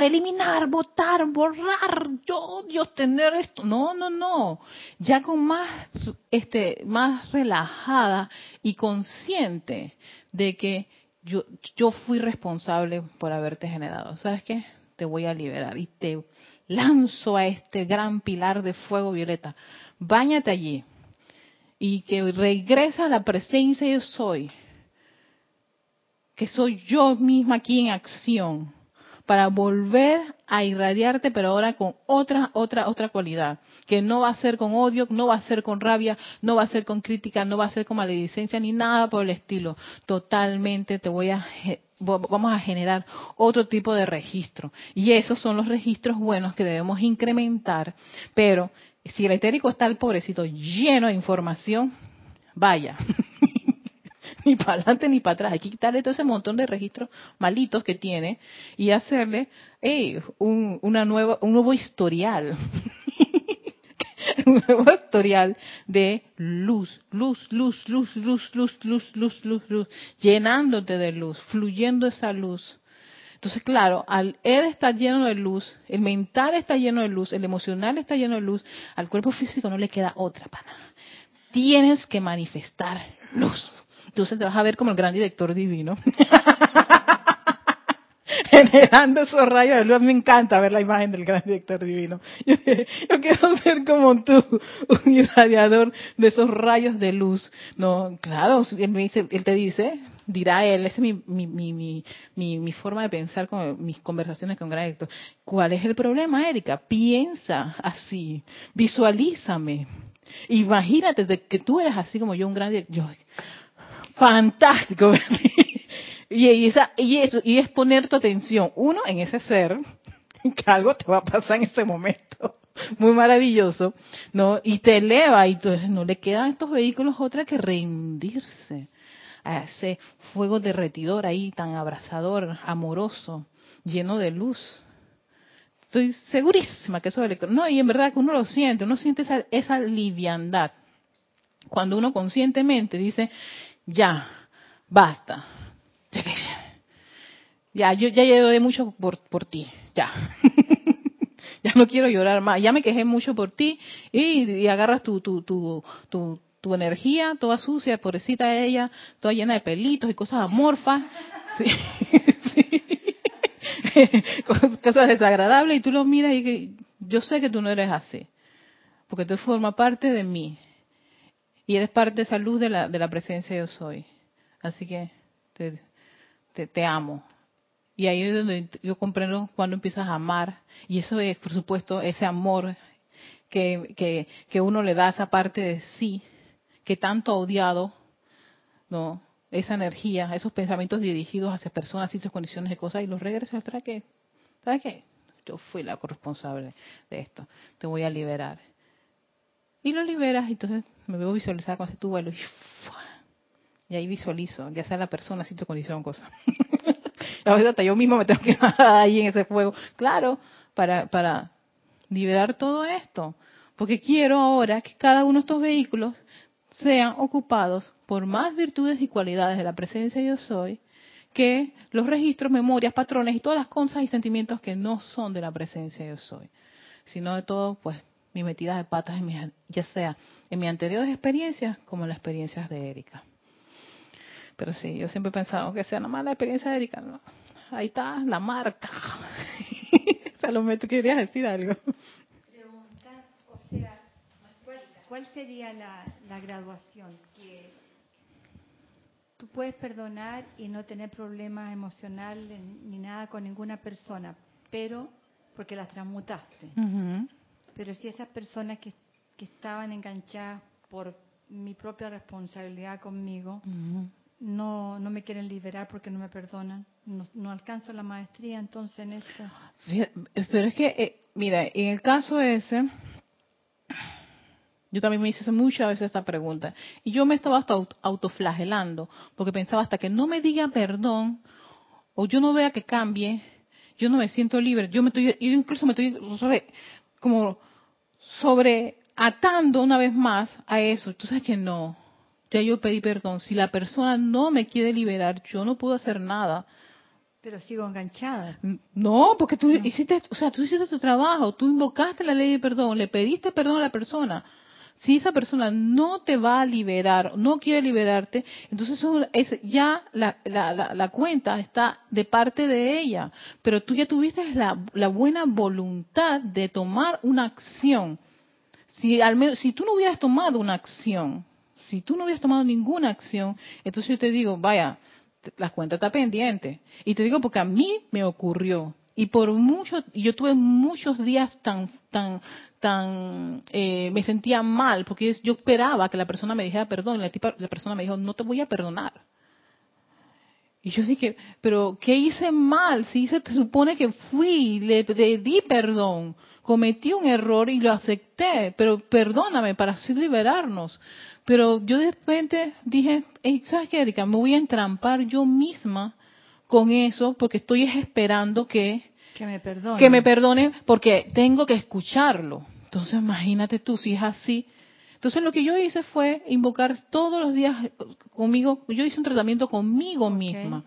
eliminar, botar, borrar, yo, Dios, tener esto, no, no, no, ya con más, este, más relajada y consciente de que yo, yo fui responsable por haberte generado. ¿Sabes qué? Te voy a liberar y te lanzo a este gran pilar de fuego violeta. Báñate allí y que regresa a la presencia yo soy, que soy yo misma aquí en acción, para volver a irradiarte, pero ahora con otra, otra, otra cualidad, que no va a ser con odio, no va a ser con rabia, no va a ser con crítica, no va a ser con maledicencia, ni nada por el estilo. Totalmente te voy a vamos a generar otro tipo de registro. Y esos son los registros buenos que debemos incrementar. Pero si el etérico está el pobrecito lleno de información, vaya. ni para adelante ni para atrás. Hay que quitarle todo ese montón de registros malitos que tiene y hacerle un, una nueva, un nuevo historial. un nuevo historial de luz, luz, luz, luz, luz, luz, luz, luz, luz, luz, llenándote de luz, fluyendo esa luz. Entonces, claro, al él está lleno de luz, el mental está lleno de luz, el emocional está lleno de luz, al cuerpo físico no le queda otra pana. Tienes que manifestar luz. Entonces te vas a ver como el gran director divino. generando esos rayos de luz. Me encanta ver la imagen del gran director divino. Yo, quiero ser como tú, un irradiador de esos rayos de luz. No, claro, él me dice, él te dice, dirá él, esa es mi, mi, mi, mi, mi forma de pensar con mis conversaciones con gran director. ¿Cuál es el problema, Erika? Piensa así, visualízame. Imagínate que tú eres así como yo, un gran director. Fantástico. Y, y, eso, y es poner tu atención, uno, en ese ser, que algo te va a pasar en ese momento, muy maravilloso, ¿no? Y te eleva y entonces no le quedan estos vehículos otra que rendirse a ese fuego derretidor ahí, tan abrazador, amoroso, lleno de luz. Estoy segurísima que eso es electro. No, y en verdad que uno lo siente, uno siente esa, esa liviandad. Cuando uno conscientemente dice, ya, basta, ya, yo ya lloré mucho por, por ti, ya. ya no quiero llorar más, ya me quejé mucho por ti y, agarras tu, tu, tu, tu, tu energía toda sucia, pobrecita ella, toda llena de pelitos y cosas amorfas, cosas desagradables y tú lo miras y yo sé que tú no eres así, porque tú formas parte de mí y eres parte de esa luz de la, de la presencia yo soy. Así que te, amo. Y ahí es donde yo comprendo cuando empiezas a amar. Y eso es, por supuesto, ese amor que, que, que uno le da a esa parte de sí, que tanto ha odiado, ¿no? Esa energía, esos pensamientos dirigidos hacia personas, sitios, condiciones y cosas, y los regresa atrás que, ¿sabes qué? Yo fui la corresponsable de esto, te voy a liberar. Y lo liberas, y entonces me veo visualizar con ese tu vuelo, y y ahí visualizo, ya sea la persona, sitio, condición, cosa. a veces hasta yo mismo me tengo que ahí en ese fuego. Claro, para, para liberar todo esto. Porque quiero ahora que cada uno de estos vehículos sean ocupados por más virtudes y cualidades de la presencia yo soy que los registros, memorias, patrones y todas las cosas y sentimientos que no son de la presencia yo soy, sino de todo, pues, mi metida de patas, en ya sea en mis anteriores experiencias como en las experiencias de Erika. Pero sí, yo siempre he pensado que sea una mala experiencia de Erika. Ahí está la marca. Salomé, ¿tú querías decir algo? Preguntar, o sea, ¿cuál, sería la, la graduación? Que tú puedes perdonar y no tener problemas emocionales ni nada con ninguna persona, pero porque las transmutaste. Pero si esas personas que, que estaban enganchadas por mi propia responsabilidad conmigo, no, no me quieren liberar porque no me perdonan. No, alcanzo la maestría entonces en esto. Pero es que, eh, mira, en el caso ese, yo también me hice muchas veces esta pregunta. Y yo me estaba hasta autoflagelando, porque pensaba hasta que no me diga perdón, o yo no vea que cambie, yo no me siento libre. Yo me estoy, yo incluso me estoy como sobre atando una vez más a eso. Tú sabes que no ya yo pedí perdón. Si la persona no me quiere liberar, yo no puedo hacer nada. Pero sigo enganchada. No, porque tú hiciste, o sea, tú hiciste tu trabajo, tú invocaste la ley de perdón, le pediste perdón a la persona. Si esa persona no te va a liberar, no quiere liberarte, entonces es, ya la, la, la, cuenta está de parte de ella. Pero tú ya tuviste la, la buena voluntad de tomar una acción. Si, al menos, si tú no hubieras tomado una acción, si tú no hubieras tomado ninguna acción, entonces yo te digo, vaya, la cuenta está pendiente. Y te digo porque a mí me ocurrió. Y por mucho, yo tuve muchos días tan, tan, tan, eh, me sentía mal, porque yo esperaba que la persona me dijera perdón, y la, tipa, la persona me dijo, no te voy a perdonar. Y yo dije, pero ¿qué hice mal? Si se supone que fui, le, le, di perdón, cometí un error y lo acepté, pero perdóname para así liberarnos. Pero yo de repente dije, hey, ¿sabes qué, Erika? Me voy a entrampar yo misma con eso porque estoy esperando que, que me perdone. Que me perdone porque tengo que escucharlo. Entonces imagínate tú si es así, entonces lo que yo hice fue invocar todos los días conmigo, yo hice un tratamiento conmigo misma.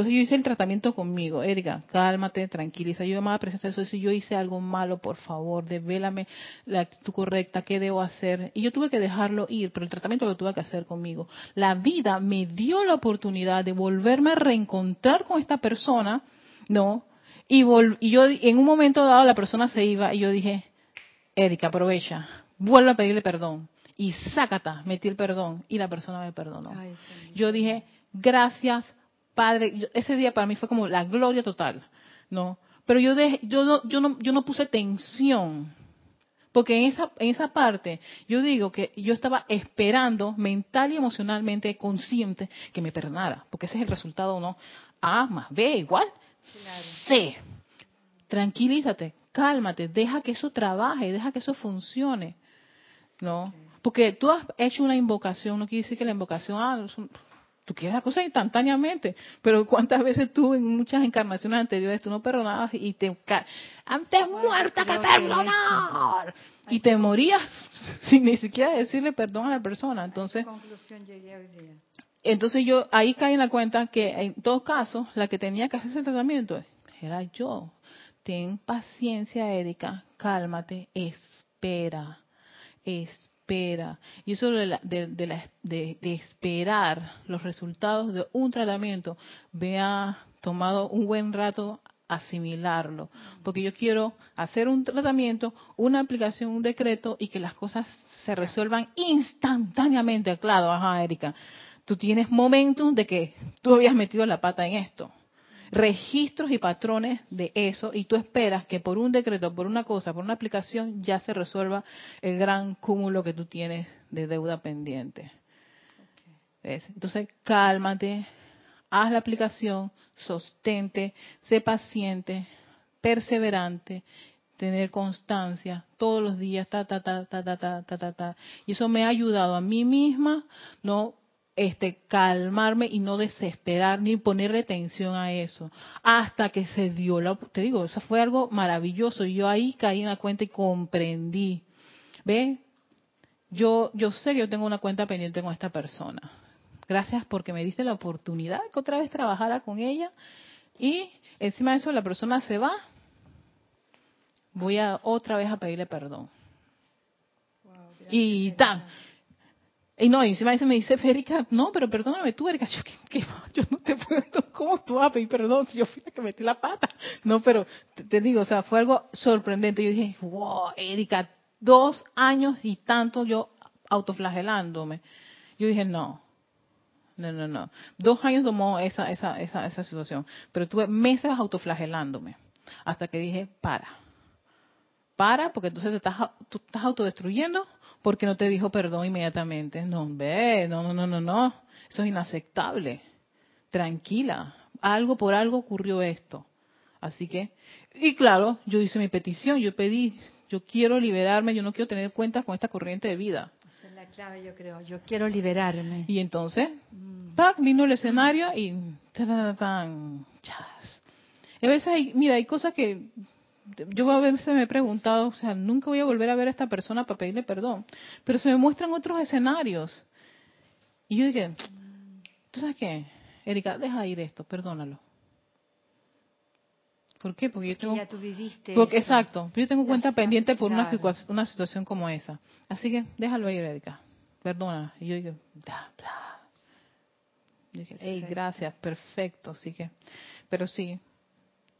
Entonces yo hice el tratamiento conmigo. Erika, cálmate, tranquiliza. Yo me a presentar eso. Si yo hice algo malo, por favor, devélame la actitud correcta, qué debo hacer. Y yo tuve que dejarlo ir, pero el tratamiento lo tuve que hacer conmigo. La vida me dio la oportunidad de volverme a reencontrar con esta persona, ¿no? Y, y yo en un momento dado la persona se iba y yo dije, Erika, aprovecha, vuelvo a pedirle perdón. Y sácata, metí el perdón y la persona me perdonó. yo dije, gracias, Padre. Ese día para mí fue como la gloria total, ¿no? Pero yo, yo, no, yo, no, yo no puse tensión. Porque en esa, en esa parte, yo digo que yo estaba esperando mental y emocionalmente consciente que me perdonara. Porque ese es el resultado, ¿no? A más B igual. C. Tranquilízate, cálmate, deja que eso trabaje, deja que eso funcione. ¿no? Porque tú has hecho una invocación, no quiere decir que la invocación, ah, tú quieres la cosa instantáneamente, pero cuántas veces tú en muchas encarnaciones anteriores tú no perdonabas y te antes muerta que perdonar y te morías sin ni siquiera decirle perdón a la persona, entonces entonces yo ahí caí en la cuenta que en todo caso la que tenía que hacer ese tratamiento era yo. Ten paciencia, Erika, cálmate, espera espera. Y eso de, de, esperar los resultados de un tratamiento, me ha tomado un buen rato asimilarlo, porque yo quiero hacer un tratamiento, una aplicación, un decreto y que las cosas se resuelvan instantáneamente. Claro, ajá, Erika, tú tienes momentos de que tú habías metido la pata en esto registros y patrones de eso y tú esperas que por un decreto, por una cosa, por una aplicación ya se resuelva el gran cúmulo que tú tienes de deuda pendiente. Entonces, cálmate, haz la aplicación, sostente, sé paciente, perseverante, tener constancia todos los días, ta, ta, ta, ta, ta, ta, ta, ta, ta. Y eso me ha ayudado a mí misma, no este, calmarme y no desesperar ni ponerle tensión a eso. Hasta que se dio la, te digo, eso fue algo maravilloso. Y yo ahí caí en la cuenta y comprendí. ¿Ve? Yo, yo sé que yo tengo una cuenta pendiente con esta persona. Gracias porque me diste la oportunidad que otra vez trabajara con ella. Y encima de eso la persona se va. Voy a otra vez a pedirle perdón. y tan y no, y encima me dice, Erika, no, pero perdóname tú, Erika, yo, yo no te puedo, ¿cómo tú vas a pedir perdón si yo fui la que metí la pata? No, pero te, digo, o sea, fue algo sorprendente. Yo dije, wow, Erika, dos años y tanto yo autoflagelándome. Yo dije, no, no, no, no. Dos años tomó esa, esa, esa, esa situación, pero tuve meses autoflagelándome hasta que dije, para. Para, porque entonces te estás, tú estás autodestruyendo porque no te dijo perdón inmediatamente. No, ve, no, no, no, no, no. Eso es inaceptable. Tranquila. Algo por algo ocurrió esto. Así que, y claro, yo hice mi petición, yo pedí, yo quiero liberarme, yo no quiero tener cuentas con esta corriente de vida. Esa es la clave, yo creo. Yo quiero liberarme. Y entonces, mm. vino el escenario y tan, tan, a veces hay, mira, hay cosas que yo a veces me he preguntado, o sea, nunca voy a volver a ver a esta persona para pedirle perdón, pero se me muestran otros escenarios. Y yo dije, ¿tú sabes qué? Erika, deja ir esto, perdónalo. ¿Por qué? Porque yo tengo... Ya tú viviste porque, Exacto, yo tengo cuenta pendiente por una, una situación como esa. Así que déjalo ir, Erika. Perdona. Y yo dije, bla, bla. Yo dije, hey, gracias, perfecto. Así que, pero sí,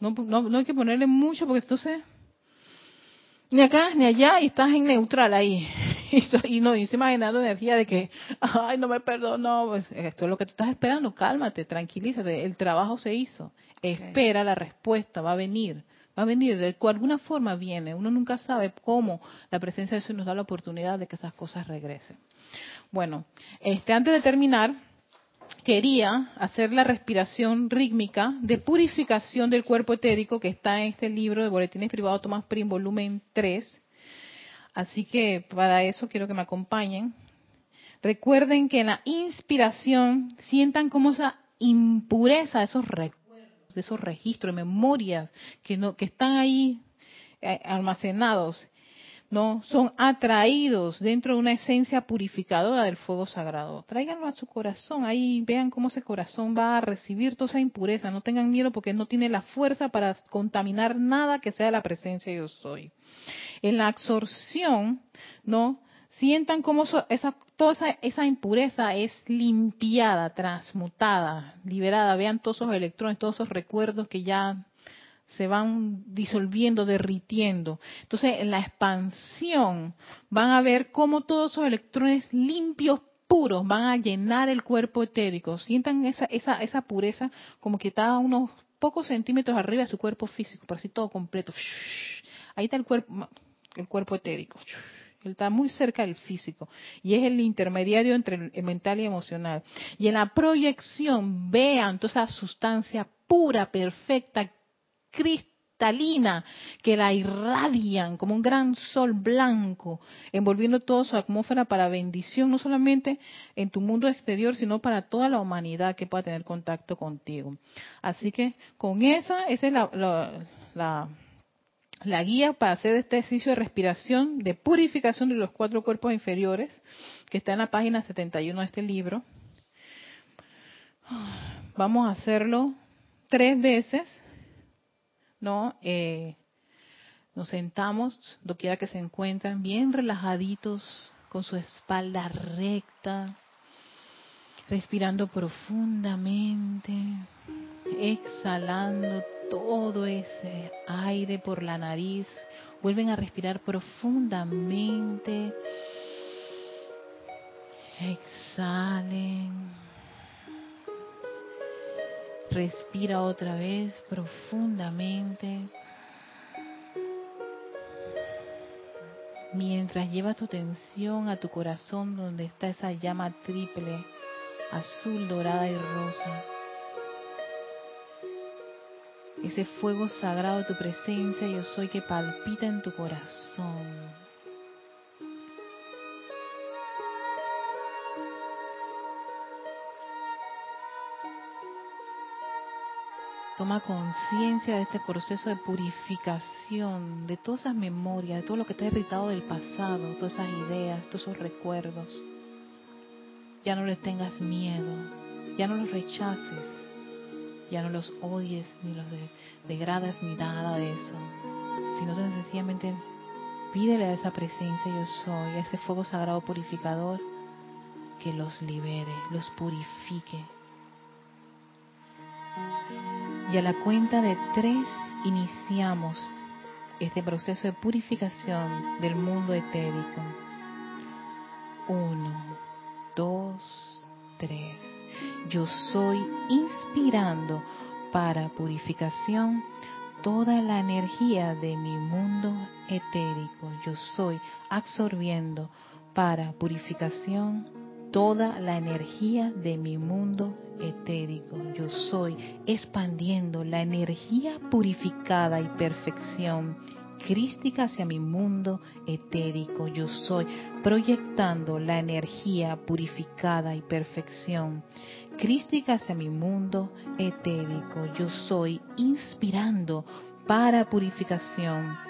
no, no, hay que ponerle mucho porque entonces ni acá ni allá y estás en neutral ahí. y, no, y se imaginando energía de que, ay, no me perdonó, pues esto es lo que tú estás esperando, cálmate, tranquilízate, el trabajo se hizo, espera la respuesta, va a venir, va a venir, de alguna forma viene, uno nunca sabe cómo la presencia de Dios nos da la oportunidad de que esas cosas regresen. Bueno, este, antes de terminar, quería hacer la respiración rítmica de purificación del cuerpo etérico que está en este libro de Boletines Privados Tomás Prim, volumen 3. Así que para eso quiero que me acompañen. Recuerden que en la inspiración sientan como esa impureza, esos recuerdos, esos registros, memorias que, no, que están ahí eh, almacenados no son atraídos dentro de una esencia purificadora del fuego sagrado. Tráiganlo a su corazón, ahí vean cómo ese corazón va a recibir toda esa impureza. No tengan miedo porque no tiene la fuerza para contaminar nada que sea la presencia de yo soy. En la absorción, ¿no? Sientan cómo esa, toda esa, esa, impureza es limpiada, transmutada, liberada. Vean todos esos electrones, todos esos recuerdos que ya se van disolviendo, derritiendo. Entonces, en la expansión van a ver cómo todos esos electrones limpios, puros, van a llenar el cuerpo etérico. Sientan esa, esa, esa pureza como que está a unos pocos centímetros arriba de su cuerpo físico, por así todo completo. Ahí está el cuerpo, el cuerpo etérico. Él está muy cerca del físico y es el intermediario entre el mental y emocional. Y en la proyección vean toda esa sustancia pura, perfecta, cristalina que la irradian como un gran sol blanco, envolviendo toda su atmósfera para bendición, no solamente en tu mundo exterior, sino para toda la humanidad que pueda tener contacto contigo. Así que con esa, esa es la, la, la guía para hacer este ejercicio de respiración, de purificación de los cuatro cuerpos inferiores, que está en la página 71 de este libro. Vamos a hacerlo tres veces ¿no? Eh, nos sentamos, doquiera que se encuentran, bien relajaditos, con su espalda recta, respirando profundamente, exhalando todo ese aire por la nariz. Vuelven a respirar profundamente. Exhalen. Respira otra vez profundamente. Mientras llevas tu atención a tu corazón donde está esa llama triple, azul, dorada y rosa. Ese fuego sagrado de tu presencia, yo soy que palpita en tu corazón. Toma conciencia de este proceso de purificación, de todas esas memorias, de todo lo que te ha irritado del pasado, todas esas ideas, todos esos recuerdos. Ya no les tengas miedo, ya no los rechaces, ya no los odies, ni los degradas, ni nada de eso. Sino sencillamente pídele a esa presencia yo soy, a ese fuego sagrado purificador, que los libere, los purifique y a la cuenta de tres iniciamos este proceso de purificación del mundo etérico. Uno, dos, tres. Yo soy inspirando para purificación toda la energía de mi mundo etérico. Yo soy absorbiendo para purificación toda la energía de mi mundo etérico. Yo soy expandiendo la energía purificada y perfección crística hacia mi mundo etérico. Yo soy proyectando la energía purificada y perfección crística hacia mi mundo etérico. Yo soy inspirando para purificación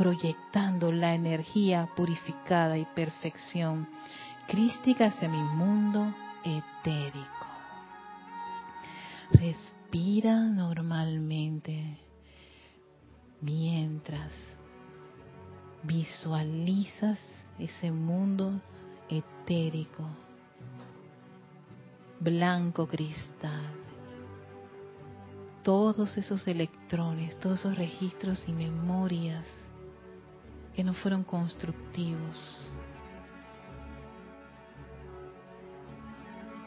proyectando la energía purificada y perfección crística hacia mi mundo etérico. Respira normalmente mientras visualizas ese mundo etérico, blanco cristal, todos esos electrones, todos esos registros y memorias que no fueron constructivos,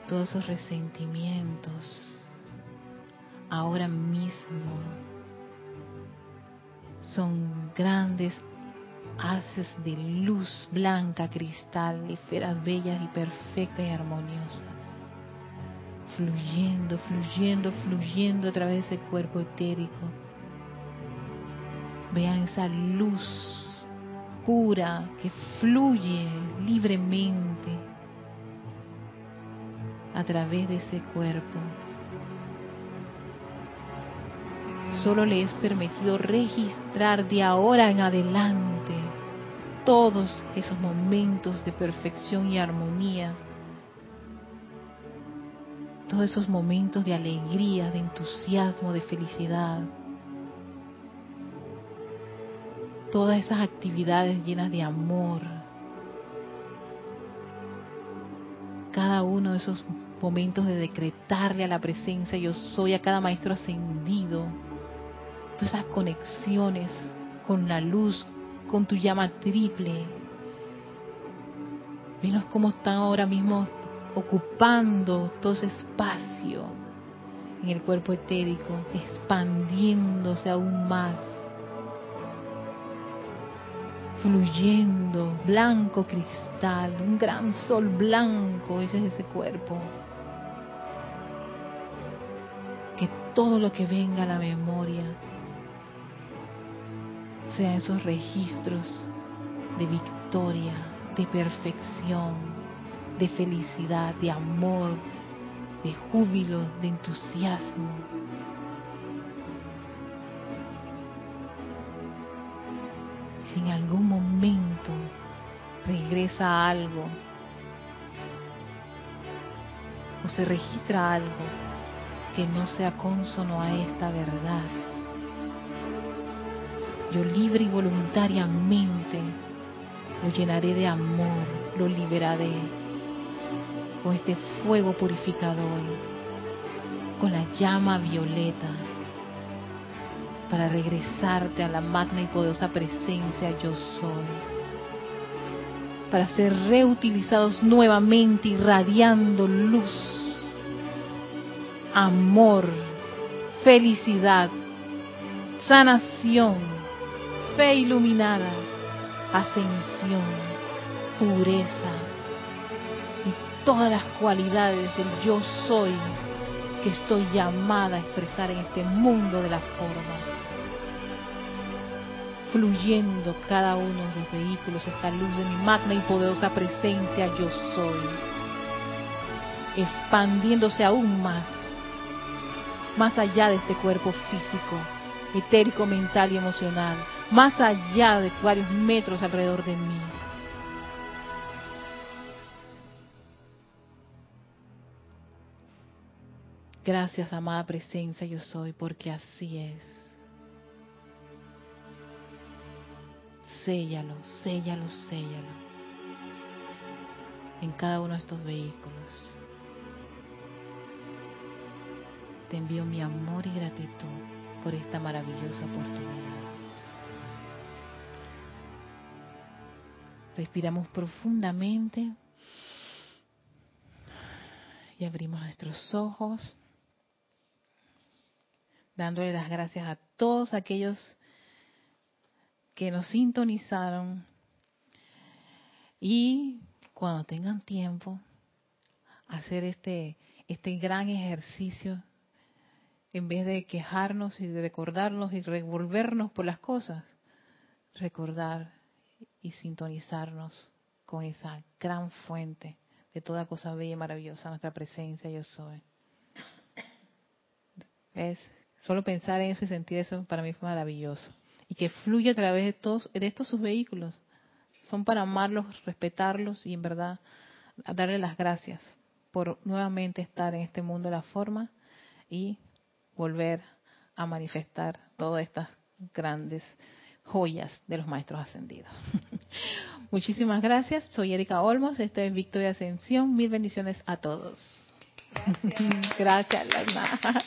todos esos resentimientos, ahora mismo son grandes haces de luz blanca, cristal, esferas bellas y perfectas y armoniosas, fluyendo, fluyendo, fluyendo a través de ese cuerpo etérico. Vean esa luz pura que fluye libremente a través de ese cuerpo. Solo le es permitido registrar de ahora en adelante todos esos momentos de perfección y armonía, todos esos momentos de alegría, de entusiasmo, de felicidad, todas esas actividades llenas de amor, cada uno de esos momentos de decretarle a la presencia yo soy a cada maestro ascendido, todas esas conexiones con la luz, con tu llama triple. Venos cómo están ahora mismo ocupando todo ese espacio en el cuerpo etérico, expandiéndose aún más, fluyendo, blanco cristal, un gran sol blanco, ese es ese cuerpo. Que todo lo que venga a la memoria sean esos registros de victoria, de perfección, de felicidad, de amor, de júbilo, de entusiasmo. Si en algún momento regresa algo o se registra algo que no sea consono a esta verdad, yo libre y voluntariamente lo llenaré de amor, lo liberaré con este fuego purificador, con la llama violeta, para regresarte a la magna y poderosa presencia yo soy, para ser reutilizados nuevamente irradiando luz, amor, felicidad, sanación, fe iluminada, ascensión, pureza y todas las cualidades del yo soy que estoy llamada a expresar en este mundo de la forma. Fluyendo cada uno de los vehículos esta luz de mi magna y poderosa presencia yo soy. Expandiéndose aún más, más allá de este cuerpo físico, etérico, mental y emocional, más allá de varios metros alrededor de mí. Gracias, amada presencia, yo soy, porque así es. Séllalo, séllalo, séllalo. En cada uno de estos vehículos. Te envío mi amor y gratitud por esta maravillosa oportunidad. Respiramos profundamente y abrimos nuestros ojos, dándole las gracias a todos aquellos que nos sintonizaron y cuando tengan tiempo hacer este este gran ejercicio en vez de quejarnos y de recordarnos y revolvernos por las cosas, recordar y sintonizarnos con esa gran fuente de toda cosa bella y maravillosa, nuestra presencia yo soy. Es solo pensar en eso y sentir eso para mí fue maravilloso. Y que fluye a través de todos, de estos sus vehículos. Son para amarlos, respetarlos y en verdad darle las gracias por nuevamente estar en este mundo de la forma y volver a manifestar todas estas grandes joyas de los maestros ascendidos. Muchísimas gracias. Soy Erika Olmos. Esto es Victoria Ascensión. Mil bendiciones a todos. Gracias, gracias